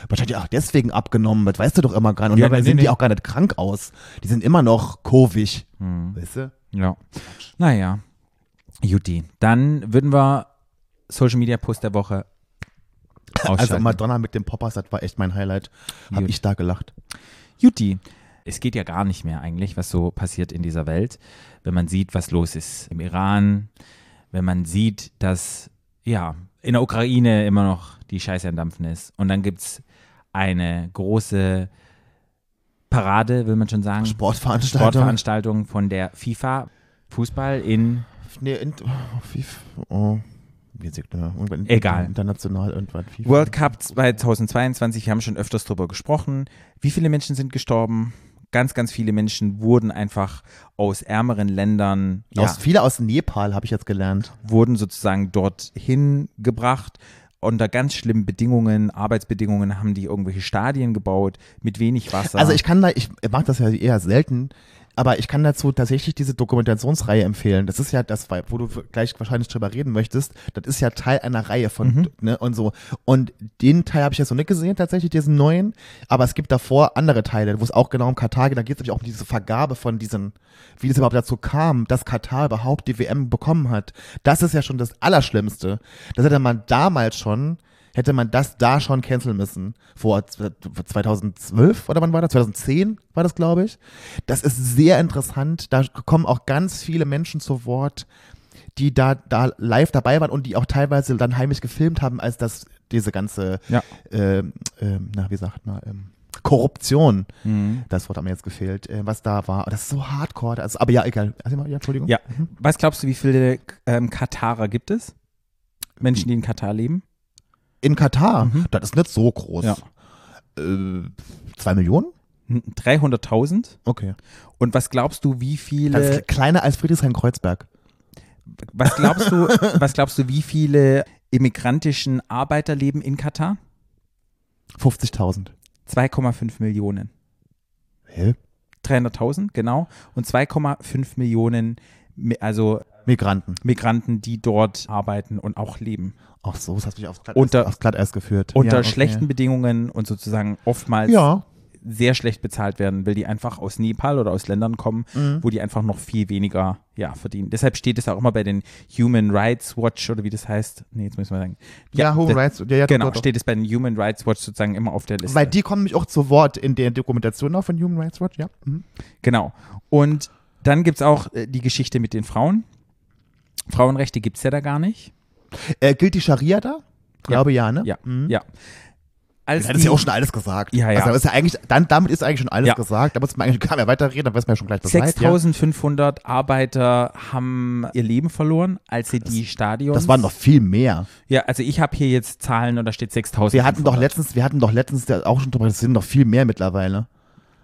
B: Wahrscheinlich auch deswegen abgenommen, das weißt du doch immer gar nicht. Und
A: Ja,
B: dabei
A: nee,
B: sehen
A: nee,
B: die auch gar nicht krank aus. Die sind immer noch kurvig.
A: Hm.
B: Weißt du?
A: Ja. Naja. Juti. Dann würden wir Social Media Post der Woche.
B: Also Madonna mit dem Poppers, das war echt mein Highlight. Hab
A: Gut.
B: ich da gelacht.
A: Juti. Es geht ja gar nicht mehr eigentlich, was so passiert in dieser Welt, wenn man sieht, was los ist im Iran, wenn man sieht, dass ja in der Ukraine immer noch die Scheiße am Dampfen ist. Und dann gibt es eine große Parade, will man schon sagen,
B: Sportveranstaltung.
A: Sportveranstaltung von der FIFA Fußball in
B: Nee, in, FIFA, oh, irgendwann
A: Egal.
B: International irgendwann FIFA.
A: World Cup 2022, wir haben schon öfters drüber gesprochen. Wie viele Menschen sind gestorben? Ganz, ganz viele Menschen wurden einfach aus ärmeren Ländern, ja,
B: Aus, viele aus Nepal habe ich jetzt gelernt.
A: wurden sozusagen dorthin gebracht. Unter ganz schlimmen Bedingungen, Arbeitsbedingungen haben die irgendwelche Stadien gebaut mit wenig Wasser.
B: Also ich kann da, ich mache das ja eher selten, aber ich kann dazu tatsächlich diese Dokumentationsreihe empfehlen. Das ist ja das, wo du gleich wahrscheinlich drüber reden möchtest. Das ist ja Teil einer Reihe von,
A: Mhm.
B: ne, und so. Und den Teil habe ich jetzt noch nicht gesehen, tatsächlich, diesen neuen. Aber es gibt davor andere Teile, wo es auch genau um Katar geht. Da geht es nämlich auch um diese Vergabe von diesen, wie das überhaupt dazu kam, dass Katar überhaupt die WM bekommen hat. Das ist ja schon das Allerschlimmste. Das hätte man damals schon, hätte man das da schon canceln müssen. Vor z- 2012 oder wann war das? 2010 war das, glaube ich. Das ist sehr interessant. Da kommen auch ganz viele Menschen zu Wort, die da, da live dabei waren und die auch teilweise dann heimlich gefilmt haben, als das diese ganze,
A: Ja.
B: ähm, ähm, na, wie sagt man, ähm, Korruption,
A: Mhm.
B: das Wort hat mir jetzt gefehlt, äh, was da war. Das ist so hardcore. Also, aber ja, egal. Also, ja, Entschuldigung.
A: Ja. Was glaubst du, wie viele ähm, Katarer gibt es? Menschen, die in Katar leben?
B: In Katar,
A: Mhm.
B: das ist nicht so groß.
A: Ja.
B: Äh, zwei Millionen?
A: 300.000.
B: Okay.
A: Und was glaubst du, wie
B: Das
A: viele,
B: ist kleiner als Friedrichshain-Kreuzberg.
A: was glaubst du, was glaubst du, wie viele immigrantischen Arbeiter leben in Katar?
B: 50.000.
A: 2,5 Millionen.
B: Hä?
A: 300.000, genau. Und 2,5 Millionen, Mi- also
B: Migranten.
A: Migranten, die dort arbeiten und auch leben.
B: Ach so, das hast du mich aufs Glatteis,
A: Unter-
B: aufs Glatteis geführt.
A: Unter
B: Ja, okay.
A: schlechten Bedingungen und sozusagen oftmals
B: Ja.
A: sehr schlecht bezahlt werden, weil die einfach aus Nepal oder aus Ländern kommen,
B: Mhm.
A: wo die einfach noch viel weniger ja, verdienen. Deshalb steht es auch immer bei den Human Rights Watch oder wie das heißt. Nee, jetzt müssen wir sagen.
B: Ja, Human
A: das-
B: Rights. Ja, ja,
A: Genau, steht es bei den Human Rights Watch sozusagen immer auf der Liste.
B: Weil die kommen nämlich auch zu Wort in der Dokumentation auch von Human Rights Watch, ja. Mhm.
A: Genau. Und dann gibt es auch äh, die Geschichte mit den Frauen. Frauenrechte gibt es ja da gar nicht.
B: Äh, gilt die Scharia da? Glaube ja, ne?
A: Ja,
B: Mhm.
A: ja. Als
B: Das ist ja auch schon alles gesagt.
A: Ja, ja.
B: Also, das ist ja eigentlich, dann, damit ist eigentlich schon alles
A: Ja.
B: gesagt. Da muss man eigentlich gar nicht weiterreden, dann weiß man ja schon gleich Bescheid. Ja.
A: 6500 Arbeiter haben ihr Leben verloren, als sie die Stadions.
B: Das waren noch viel mehr.
A: Ja, also ich habe hier jetzt Zahlen und da steht 6000.
B: Wir hatten doch letztens, wir hatten doch letztens ja auch schon drüber, das sind noch viel mehr mittlerweile.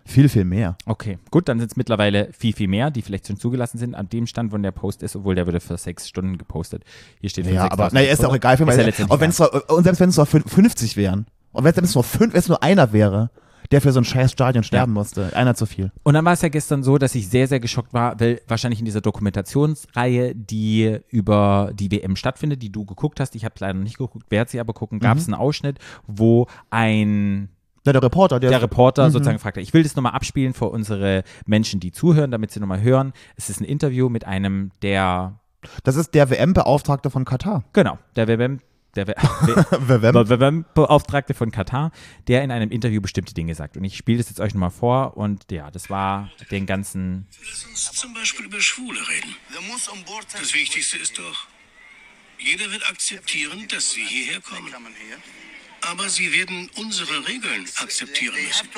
B: Viel, viel mehr.
A: Okay, gut, dann sind es mittlerweile viel, viel mehr, die vielleicht schon zugelassen sind an dem Stand, wo der Post ist, obwohl der wurde für sechs Stunden gepostet. Hier steht für
B: Ja, aber
A: 6500.
B: naja, ist ja auch egal, für
A: ja letztendlich
B: und, wenn's nur, und selbst wenn es nur fün- 50 wären, und wenn es nur, fünf, wenn es nur einer wäre, der für so ein scheiß Stadion sterben musste. Einer zu viel.
A: Und dann war es ja gestern so, dass ich sehr, sehr geschockt war, weil wahrscheinlich in dieser Dokumentationsreihe, die über die WM stattfindet, die du geguckt hast, ich habe leider nicht geguckt, werde sie aber gucken, gab es einen Ausschnitt, wo ein
B: Ja, der Reporter, der,
A: der Reporter sozusagen fragte, ich will das nochmal abspielen für unsere Menschen, die zuhören, damit sie nochmal hören. Es ist ein Interview mit einem, der,
B: das ist der WM-Beauftragte von Katar.
A: genau, der WM, der? WM-Beauftragte von Katar, der in einem Interview bestimmte Dinge sagt. Und ich spiele das jetzt euch nochmal vor und ja, das war den ganzen,
F: Lass uns zum Beispiel über Schwule reden. Das Wichtigste ist doch, jeder wird akzeptieren, dass sie hierher kommen. Aber sie werden unsere Regeln akzeptieren müssen.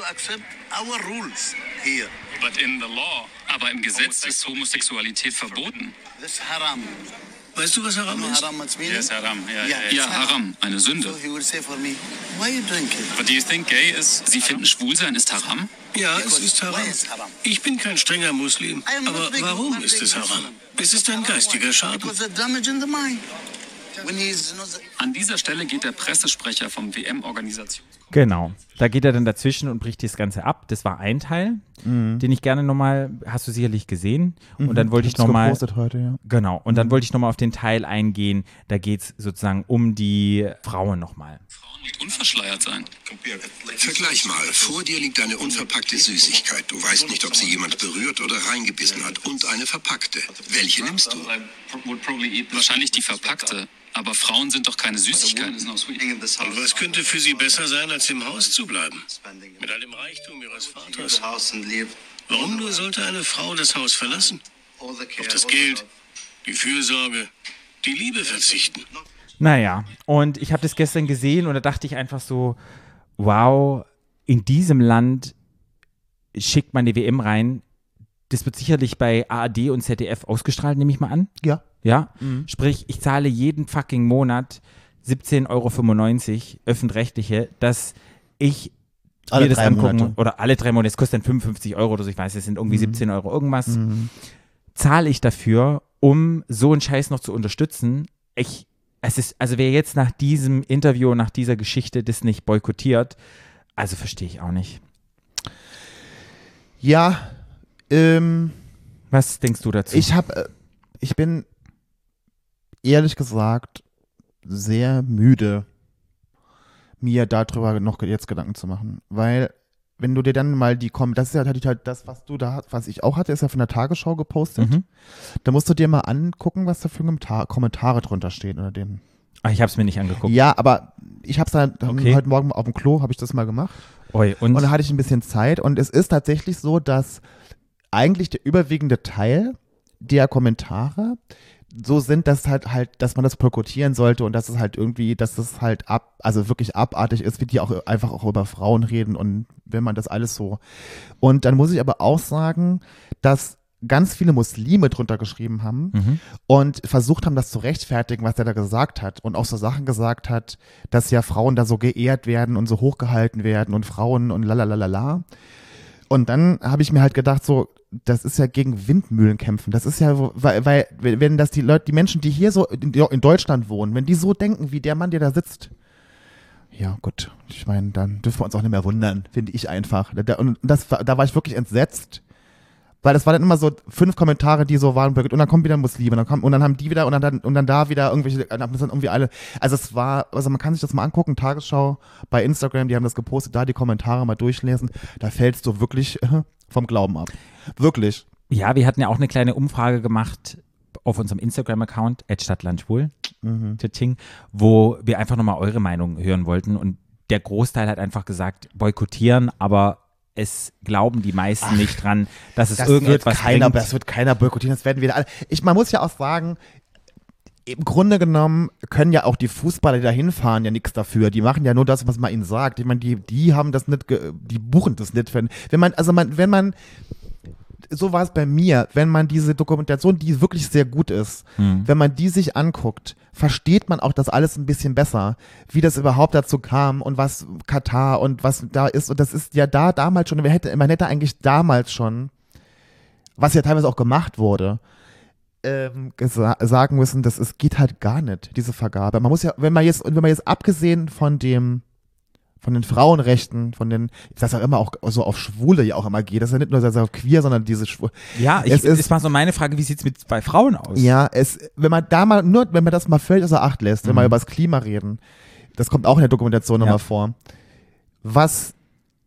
G: But in the law, aber im Gesetz ist Homosexualität verboten.
F: Weißt du, was Haram ist?
G: Yes, haram. Ja, ja, ja. haram, eine Sünde. But do you think gay is, Sie finden Schwulsein ist haram?
F: Ja, es ist Haram. Ich bin kein strenger Muslim. Aber warum ist es Haram? Es ist ein geistiger Schaden.
G: An dieser Stelle geht der Pressesprecher vom WM-Organisation.
A: genau. Da geht er dann dazwischen und bricht das Ganze ab. Das war ein Teil, den ich gerne nochmal, hast du sicherlich gesehen. Und dann wollte ich
B: Hab's
A: nochmal,
B: gepostet heute, ja.
A: genau, und dann wollte ich nochmal auf den Teil eingehen, da geht es sozusagen um die Frauen nochmal.
G: Frauen nicht unverschleiert sein.
F: Vergleich mal. Vor dir liegt eine unverpackte Süßigkeit. Du weißt nicht, ob sie jemand berührt oder reingebissen hat. Und eine verpackte. Welche nimmst du?
G: Wahrscheinlich die verpackte. Aber Frauen sind doch keine Süßigkeiten.
F: Und was könnte für sie besser sein, als im Haus zu bleiben? Mit all dem Reichtum ihres Vaters. Warum nur sollte eine Frau das Haus verlassen? Auf das Geld, die Fürsorge, die Liebe verzichten.
A: Naja, und ich habe das gestern gesehen und da dachte ich einfach so, wow, in diesem Land schickt man die WM rein. Das wird sicherlich bei ARD und ZDF ausgestrahlt, nehme ich mal an.
B: Ja.
A: Ja, sprich, ich zahle jeden fucking Monat 17,95 Euro öffentlich-rechtliche, dass ich
B: Alle
A: mir das angucken
B: Monate.
A: oder alle drei Monate, es kostet dann 55 Euro oder so, ich weiß, es sind irgendwie 17 Euro irgendwas, zahle ich dafür, um so einen Scheiß noch zu unterstützen. Ich, es ist, also wer jetzt nach diesem Interview, nach dieser Geschichte das nicht boykottiert, also verstehe ich auch nicht.
B: Ja, ähm,
A: Was denkst du dazu?
B: ich habe, äh, ich bin ehrlich gesagt sehr müde, mir darüber noch jetzt Gedanken zu machen, weil wenn du dir dann mal die kommen, das ist ja halt, halt das, was du da, was ich auch hatte, ist ja von der Tagesschau gepostet.
A: Mhm.
B: Da musst du dir mal angucken, was da für Kommentar Kommentare drunter stehen unter dem.
A: Ach, ich habe es mir nicht angeguckt.
B: Ja, aber ich habe es dann
A: Okay.
B: heute Morgen auf dem Klo habe ich das mal gemacht.
A: Oi, und,
B: Und da hatte ich ein bisschen Zeit und es ist tatsächlich so, dass eigentlich der überwiegende Teil der Kommentare so sind, dass halt halt, dass man das boykottieren sollte und dass es halt irgendwie, dass es halt ab, also wirklich abartig ist, wie die auch einfach auch über Frauen reden und wenn man das alles so. Und dann muss ich aber auch sagen, dass ganz viele Muslime drunter geschrieben haben
A: Mhm.
B: und versucht haben, das zu rechtfertigen, was er da gesagt hat und auch so Sachen gesagt hat, dass ja Frauen da so geehrt werden und so hochgehalten werden und Frauen und lalalala. Und dann habe ich mir halt gedacht, so, das ist ja gegen Windmühlen kämpfen. Das ist ja, weil, weil wenn das die Leute, die Menschen, die hier so in, in Deutschland wohnen, wenn die so denken, wie der Mann, der da sitzt, ja gut, ich meine, dann dürfen wir uns auch nicht mehr wundern, finde ich einfach. Und das, da war ich wirklich entsetzt, weil das waren dann immer so fünf Kommentare, die so waren, und dann kommt wieder ein Muslim, und dann kommt, und dann haben die wieder, und dann, und dann da wieder irgendwelche, dann dann irgendwie alle, also es war, also man kann sich das mal angucken, Tagesschau bei Instagram, die haben das gepostet, da die Kommentare mal durchlesen, da fällst du wirklich vom Glauben ab. Wirklich.
A: Ja, wir hatten ja auch eine kleine Umfrage gemacht auf unserem Instagram-Account, Stadtlandschwul, Tsching, wo wir einfach nochmal eure Meinung hören wollten. Und der Großteil hat einfach gesagt, boykottieren, aber es glauben die meisten nicht dran, dass es
B: Das wird
A: irgendetwas
B: keiner,
A: bringt.
B: das wird keiner boykottieren, das werden wir alle. Ich, man muss ja auch sagen, im Grunde genommen können ja auch die Fußballer, die da hinfahren, ja nichts dafür. Die machen ja nur das, was man ihnen sagt. Ich meine, die, die haben das nicht, die buchen das nicht. Wenn, wenn man, also man, wenn man, so war es bei mir, wenn man diese Dokumentation, die wirklich sehr gut ist, wenn man die sich anguckt, versteht man auch das alles ein bisschen besser, wie das überhaupt dazu kam und was Katar und was da ist. Und das ist ja da damals schon, man hätte, man hätte eigentlich damals schon, was ja teilweise auch gemacht wurde, ähm, sagen müssen, dass es geht halt gar nicht, diese Vergabe. Man muss ja, wenn man jetzt, wenn man jetzt abgesehen von dem von den Frauenrechten, von den, das auch immer auch so auf Schwule ja auch immer geht. Das ist ja nicht nur so auf queer, sondern diese Schwule.
A: Ja, ich,
B: Es
A: das
B: ist-
A: ist mal so meine Frage, wie sieht es mit bei Frauen aus?
B: Ja, es, wenn man da mal, nur, wenn man das mal völlig außer Acht lässt, wenn wir
A: Mhm.
B: über das Klima reden, das kommt auch in der Dokumentation
A: Ja.
B: nochmal vor, was,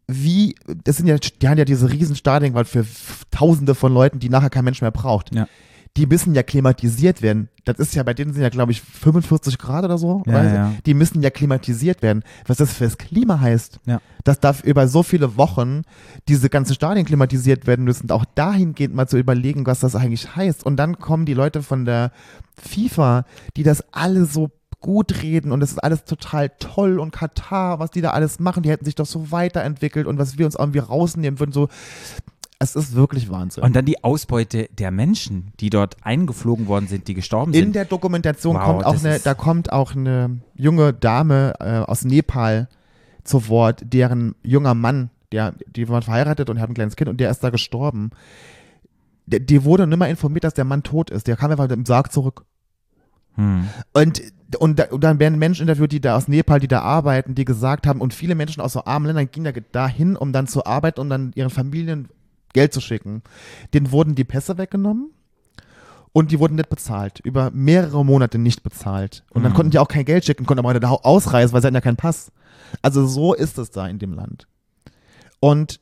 B: wie, das sind ja, die haben ja diese riesen Stadien für f- tausende von Leuten, die nachher kein Mensch mehr braucht.
A: Ja.
B: Die müssen ja klimatisiert werden. Das ist ja, bei denen sind ja, glaube ich, 45 Grad oder so.
A: Ja, ja.
B: Die müssen ja klimatisiert werden. Was das fürs Klima heißt,
A: Ja.
B: dass da über so viele Wochen diese ganzen Stadien klimatisiert werden müssen, auch dahingehend mal zu überlegen, was das eigentlich heißt. Und dann kommen die Leute von der FIFA, die das alle so gut reden und das ist alles total toll und Katar, was die da alles machen, die hätten sich doch so weiterentwickelt und was wir uns irgendwie rausnehmen würden, so, es ist wirklich Wahnsinn.
A: Und dann die Ausbeute der Menschen, die dort eingeflogen worden sind, die gestorben
B: In
A: sind.
B: der Dokumentation
A: Wow,
B: kommt auch eine, da kommt auch eine junge Dame äh, aus Nepal zu Wort, deren junger Mann, der, die waren verheiratet und haben ein kleines Kind und der ist da gestorben. Der, die wurde nimmer informiert, dass der Mann tot ist. Der kam einfach im Sarg zurück.
A: hm.
B: Und, und, da, und dann werden Menschen interviewt, die da aus Nepal, die da arbeiten, die gesagt haben, und viele Menschen aus so armen Ländern gingen ja dahin, um dann zu arbeiten, um dann ihren Familien Geld zu schicken. Denen wurden die Pässe weggenommen und die wurden nicht bezahlt. Über mehrere Monate nicht bezahlt. Und dann
A: Mhm.
B: konnten die auch kein Geld schicken, konnten aber da ausreisen, weil sie hatten ja keinen Pass. Also so ist es da in dem Land. Und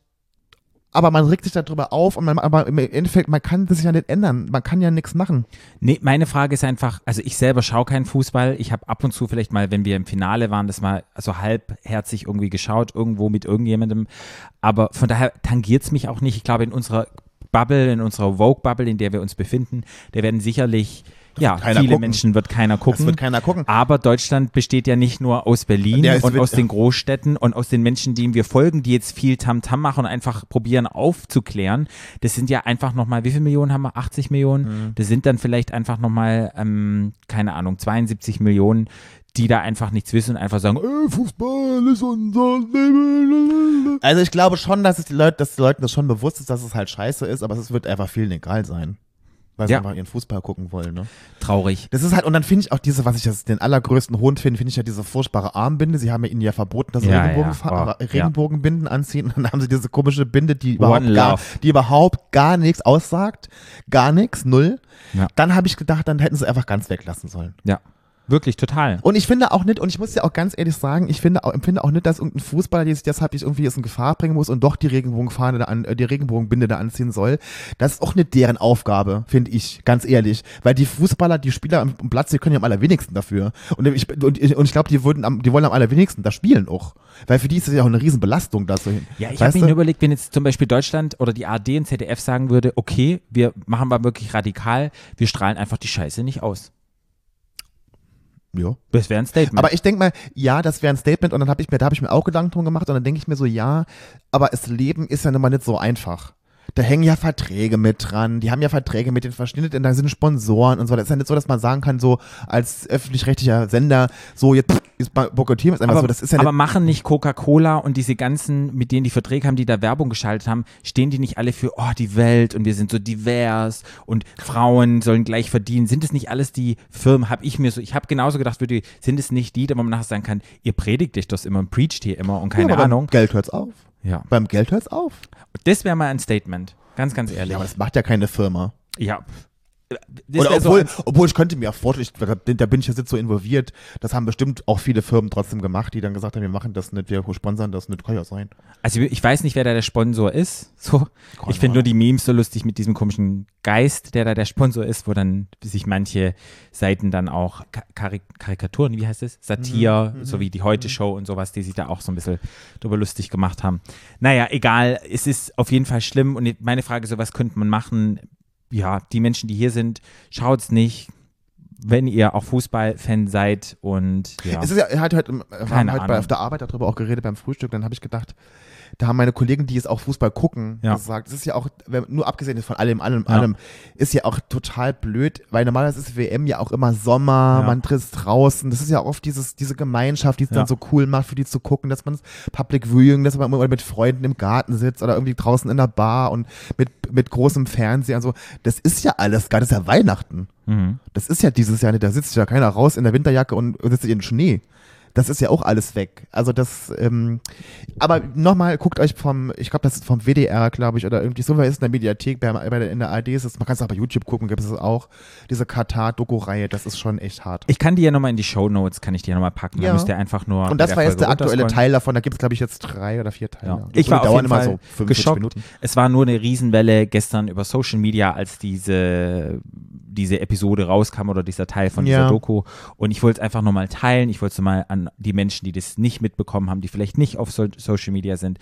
B: aber man regt sich darüber auf und man, aber im Endeffekt, man kann das ja nicht ändern. Man kann ja nichts machen.
A: Nee, meine Frage ist einfach, also ich selber schaue keinen Fußball. Ich habe ab und zu vielleicht mal, wenn wir im Finale waren, das mal so halbherzig irgendwie geschaut, irgendwo mit irgendjemandem. Aber von daher tangiert es mich auch nicht. Ich glaube, in unserer Bubble, in unserer Vogue-Bubble, in der wir uns befinden, da werden sicherlich, ja, viele
B: gucken.
A: Menschen wird keiner gucken.
B: Das wird keiner gucken.
A: Aber Deutschland besteht ja nicht nur aus Berlin
B: Ja,
A: und aus den Großstädten und aus den Menschen, denen wir folgen, die jetzt viel Tamtam machen und einfach probieren aufzuklären. Das sind ja einfach nochmal, wie viele Millionen haben wir? 80 Millionen?
B: Mhm.
A: Das sind dann vielleicht einfach nochmal, ähm, keine Ahnung, 72 Millionen, die da einfach nichts wissen und einfach sagen, äh, Fußball ist unser Leben.
B: Also ich glaube schon, dass es die Leute, dass den Leuten das schon bewusst ist, dass es halt scheiße ist, aber es wird einfach vielen egal sein. Weil sie
A: Ja.
B: einfach ihren Fußball gucken wollen, ne?
A: Traurig.
B: Das ist halt, und dann finde ich auch diese, was ich das den allergrößten Hohn finde, finde ich ja diese furchtbare Armbinde. Sie haben ja ihnen ja verboten, dass sie
A: Ja,
B: Regenbogen,
A: ja. Oh.
B: Regenbogenbinden anziehen. Und dann haben sie diese komische Binde, die überhaupt, gar, die überhaupt gar nichts aussagt. Gar nichts, null.
A: Ja.
B: Dann habe ich gedacht, dann hätten sie einfach ganz weglassen sollen.
A: Ja, wirklich total.
B: Und ich finde auch nicht, und ich muss ja auch ganz ehrlich sagen, ich finde auch, empfinde auch nicht, dass irgendein Fußballer, der sich deshalb nicht irgendwie jetzt in Gefahr bringen muss und doch die Regenbogenfahne da an, äh, die Regenbogenbinde da anziehen soll. Das ist auch nicht deren Aufgabe, finde ich, ganz ehrlich. Weil die Fußballer, die Spieler am Platz, die können ja am allerwenigsten dafür. Und ich, und ich, und ich glaube, die würden am, die wollen am allerwenigsten da spielen auch. Weil für die ist das ja auch eine Riesenbelastung da so hin.
A: Ja, ich habe mir nur überlegt, wenn jetzt zum Beispiel Deutschland oder die ARD und ZDF sagen würde, okay, wir machen mal wirklich radikal, wir strahlen einfach die Scheiße nicht aus.
B: Ja.
A: Das wäre ein Statement.
B: Aber ich denke mal, ja, das wäre ein Statement und dann habe ich mir, da habe ich mir auch Gedanken drum gemacht und dann denke ich mir so, ja, aber das Leben ist ja nun mal nicht so einfach. Da hängen ja Verträge mit dran, die haben ja Verträge mit den verschnittenen, da sind Sponsoren und so. Das ist ja nicht so, dass man sagen kann, so als öffentlich-rechtlicher Sender, so jetzt ist boykottieren wir es einfach
A: aber,
B: so. Das ist ja
A: aber machen nicht Coca-Cola und diese ganzen, mit denen die Verträge haben, die da Werbung geschaltet haben, stehen die nicht alle für, oh, die Welt und wir sind so divers und Frauen sollen gleich verdienen? Sind es nicht alles die Firmen, habe ich mir so, ich habe genauso gedacht, würde, sind es nicht die, da man nachher sagen kann, ihr predigt euch das immer und preacht hier immer und keine
B: ja,
A: Ahnung.
B: Geld hört's auf.
A: Ja.
B: Beim Geld hört's auf.
A: Das wäre mal ein Statement. Ganz, ganz ehrlich.
B: Ja, aber das macht ja keine Firma.
A: Ja.
B: Oder
A: wär so
B: obwohl, obwohl ich könnte mir auch vorstellen, ich, da, bin ich jetzt so involviert, das haben bestimmt auch viele Firmen trotzdem gemacht, die dann gesagt haben, wir machen das nicht, wir sponsern das nicht, kann ja sein.
A: Also ich weiß nicht, wer da der Sponsor ist. So, ich finde nur die Memes so lustig mit diesem komischen Geist, der da der Sponsor ist, wo dann sich manche Seiten dann auch Ka- Karik Karikaturen, wie heißt es? Satire,
B: Mhm.
A: so wie die Heute Show und sowas, die sich da auch so ein bisschen drüber lustig gemacht haben. Naja, egal, es ist auf jeden Fall schlimm und meine Frage ist so, was könnte man machen? Ja, die Menschen, die hier sind, schaut's nicht, wenn ihr auch Fußballfan seid und ja.
B: Es ist ja, er hat heute, wir haben heute bei, auf der Arbeit darüber auch geredet beim Frühstück, dann habe ich gedacht, da haben meine Kollegen, die jetzt auch Fußball gucken,
A: Ja.
B: gesagt, es ist ja auch, nur abgesehen von allem, allem,
A: Ja.
B: allem, ist ja auch total blöd, weil normalerweise ist WM ja auch immer Sommer,
A: Ja.
B: man tritt draußen, das ist ja oft dieses, diese Gemeinschaft, die es dann so cool macht, für die zu gucken, dass man das Public Viewing, dass man immer mit Freunden im Garten sitzt oder irgendwie draußen in der Bar und mit, mit großem Fernseher und so, das ist ja alles gar, das ist ja Weihnachten.
A: mhm.
B: Das ist ja dieses Jahr nicht, da sitzt ja keiner raus in der Winterjacke und sitzt in den Schnee. Das ist ja auch alles weg. Also das, ähm, aber nochmal, guckt euch vom, ich glaube, das ist vom WDR, glaube ich, oder irgendwie so, es in der Mediathek, bei, bei der, in der ARD ist es, man kann es auch bei YouTube gucken, gibt es auch, diese Katar-Doku-Reihe, das ist schon echt hart.
A: Ich kann die ja nochmal in die Show Notes, kann ich die ja nochmal packen.
B: Ja.
A: Da müsst ihr einfach nur.
B: Und das war jetzt der aktuelle. Teil davon, da gibt es, glaube ich, jetzt drei oder vier Teile.
A: Ja. Ich war auf jeden
B: immer
A: Fall
B: so 45
A: geschockt.
B: Minuten.
A: Es war nur eine Riesenwelle gestern über Social Media, als diese, diese Episode rauskam oder dieser Teil von
B: Ja.
A: dieser Doku. Und ich wollte es einfach nochmal teilen. Ich wollte es mal an die Menschen, die das nicht mitbekommen haben, die vielleicht nicht auf so Social Media sind,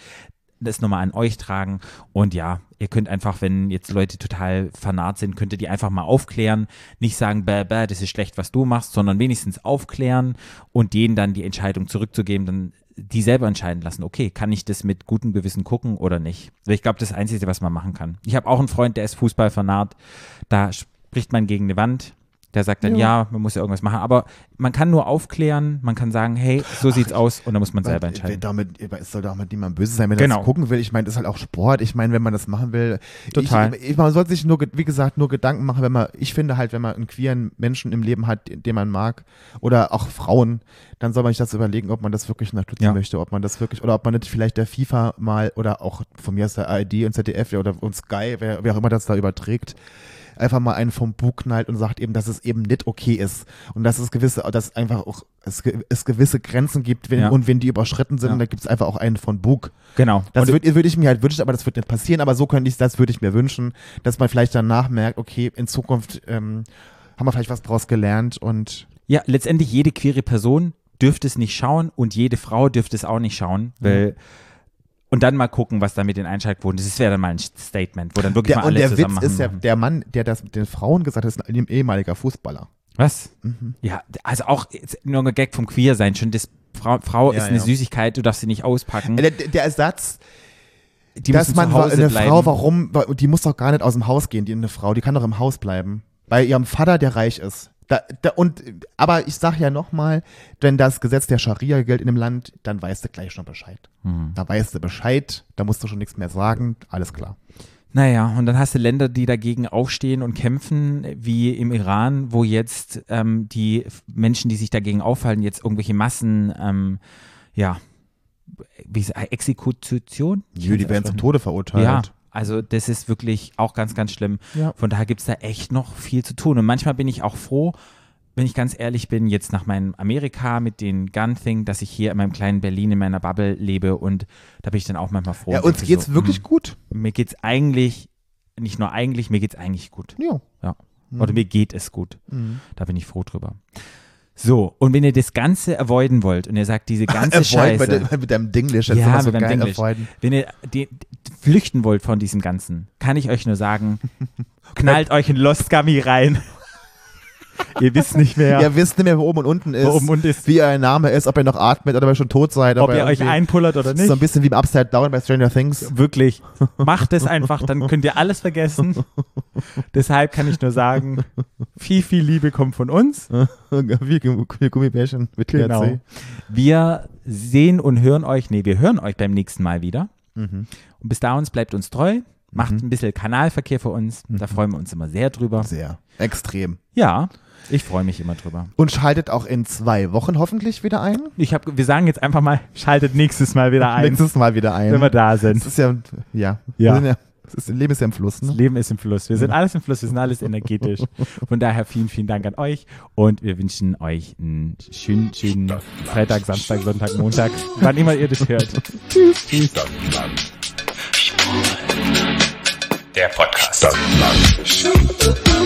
A: das nochmal an euch tragen. Und ja, ihr könnt einfach, wenn jetzt Leute total fanat sind, könnt ihr die einfach mal aufklären. Nicht sagen, bäh, bäh, das ist schlecht, was du machst, sondern wenigstens aufklären und denen dann die Entscheidung zurückzugeben, dann die selber entscheiden lassen, okay, kann ich das mit gutem Gewissen gucken oder nicht? Ich glaube, das Einzige, was man machen kann. Ich habe auch einen Freund, der ist Fußballfanat, da spricht man gegen eine Wand. Der sagt dann, ja. man muss ja irgendwas machen. Aber man kann nur aufklären, man kann sagen, hey, so sieht's aus und dann muss man selber entscheiden.
B: Damit, es soll doch mit niemandem böse sein, wenn
A: Genau.
B: das gucken will. Ich meine, das ist halt auch Sport. Ich meine, wenn man das machen will.
A: Total.
B: Ich, ich, man sollte sich nur, wie gesagt, nur Gedanken machen, wenn man, ich finde halt, wenn man einen queeren Menschen im Leben hat, den man mag, oder auch Frauen, dann soll man sich das überlegen, ob man das wirklich unterstützen
A: Ja.
B: möchte, ob man das wirklich, oder ob man nicht vielleicht der FIFA mal, oder auch von mir aus der ARD und ZDF oder und Sky, wer, wer auch immer das da überträgt, einfach mal einen vom Bug knallt und sagt eben, dass es eben nicht okay ist und dass es gewisse, dass einfach auch es, es gewisse Grenzen gibt wenn,
A: Ja.
B: und wenn die überschritten sind,
A: Ja.
B: da gibt es einfach auch einen von Bug.
A: Genau.
B: Das würde würd ich mir halt wünschen, aber das wird nicht passieren. Aber so könnte ich, das würde ich mir wünschen, dass man vielleicht danach merkt, okay, in Zukunft ähm, haben wir vielleicht was draus gelernt und
A: Ja, letztendlich jede queere Person dürfte es nicht schauen und jede Frau dürfte es auch nicht schauen, weil und dann mal gucken, was da mit den Einschaltquoten ist. Das wäre dann mal ein Statement, wo dann wirklich
B: der,
A: mal
B: und
A: alle
B: der
A: zusammen
B: Witz
A: machen.
B: ist ja, der Mann, der das mit den Frauen gesagt hat, ist ein ehemaliger Fußballer.
A: Was?
B: Mhm.
A: Ja, also auch nur ein Gag vom Queer sein. Schon das Frau, Frau
B: Ja,
A: ist eine
B: ja.
A: Süßigkeit, du darfst sie nicht auspacken.
B: Der, der Ersatz,
A: Die
B: dass man eine
A: bleiben.
B: Frau, warum, die muss doch gar nicht aus dem Haus gehen, die eine Frau, die kann doch im Haus bleiben. Bei ihrem Vater, der reich ist. Da, da, und, aber ich sag ja nochmal, wenn das Gesetz der Scharia gilt in dem Land, dann weißt du gleich schon Bescheid.
A: Mhm.
B: Da weißt du Bescheid, da musst du schon nichts mehr sagen, alles klar.
A: Naja, und dann hast du Länder, die dagegen aufstehen und kämpfen, wie im Iran, wo jetzt ähm, die Menschen, die sich dagegen aufhalten, jetzt irgendwelche Massen, ähm, ja, wie ist, Exekution?
B: Nö, die werden zum. Tode verurteilt.
A: Ja, also das ist wirklich auch ganz, ganz schlimm.
B: Ja.
A: Von daher gibt es da echt noch viel zu tun. Und manchmal bin ich auch froh, wenn ich ganz ehrlich bin, jetzt nach meinem Amerika mit den Gun-Thing, dass ich hier in meinem kleinen Berlin in meiner Bubble lebe und da bin ich dann auch manchmal froh.
B: Ja, uns geht's
A: so,
B: wirklich
A: hm,
B: gut.
A: Mir geht's eigentlich, nicht nur eigentlich, mir geht's eigentlich gut.
B: Ja.
A: Ja. Oder mir geht es gut. Da bin ich froh drüber. So, und wenn ihr das Ganze avoiden wollt und ihr sagt, diese ganze
B: Avoid
A: Scheiße.
B: mit, mit deinem Dinglish, das
A: Ja,
B: ist immer so
A: mit
B: geil,
A: Dinglish.
B: avoiden.
A: Wenn ihr die, flüchten wollt von diesem Ganzen, kann ich euch nur sagen, knallt euch ein Lost Gummy rein. ihr wisst nicht mehr,
B: Ihr wisst nicht mehr, wo oben und unten ist,
A: wo oben und ist,
B: wie euer Name ist, ob ihr noch atmet oder ob ihr schon tot seid.
A: ob
B: ihr
A: ihr euch einpullert oder nicht.
B: so ein bisschen wie im Upside Down bei Stranger Things.
A: Wirklich. Macht es einfach, dann könnt ihr alles vergessen. Deshalb kann ich nur sagen, viel, viel Liebe kommt von uns.
B: wie, wie Gummibärchen mit
A: Genau.
B: THC.
A: Wir sehen und hören euch, nee, wir hören euch beim nächsten Mal wieder.
B: Mhm.
A: Und bis dahin bleibt uns treu, macht ein bisschen Kanalverkehr für uns. Da freuen wir uns immer sehr drüber.
B: Sehr. Extrem.
A: Ja, ich freue mich immer drüber.
B: Und schaltet auch in zwei Wochen hoffentlich wieder ein.
A: Ich hab, wir sagen jetzt einfach mal, schaltet nächstes Mal wieder ein,
B: Nächstes Mal wieder ein.
A: wenn wir da
B: Das
A: sind.
B: ist ja, ja.
A: Ja.
B: Das Leben ist ja im Fluss, ne?
A: Das Leben ist im Fluss. Wir sind alles im Fluss, wir sind alles energetisch. Von daher vielen, vielen Dank an euch und wir wünschen euch einen schönen, schönen Freitag, Samstag, Sonntag, Montag, wann immer ihr das hört. Tschüss. Tschüss.
G: Der Podcast.
E: Stadtland. Stadtland.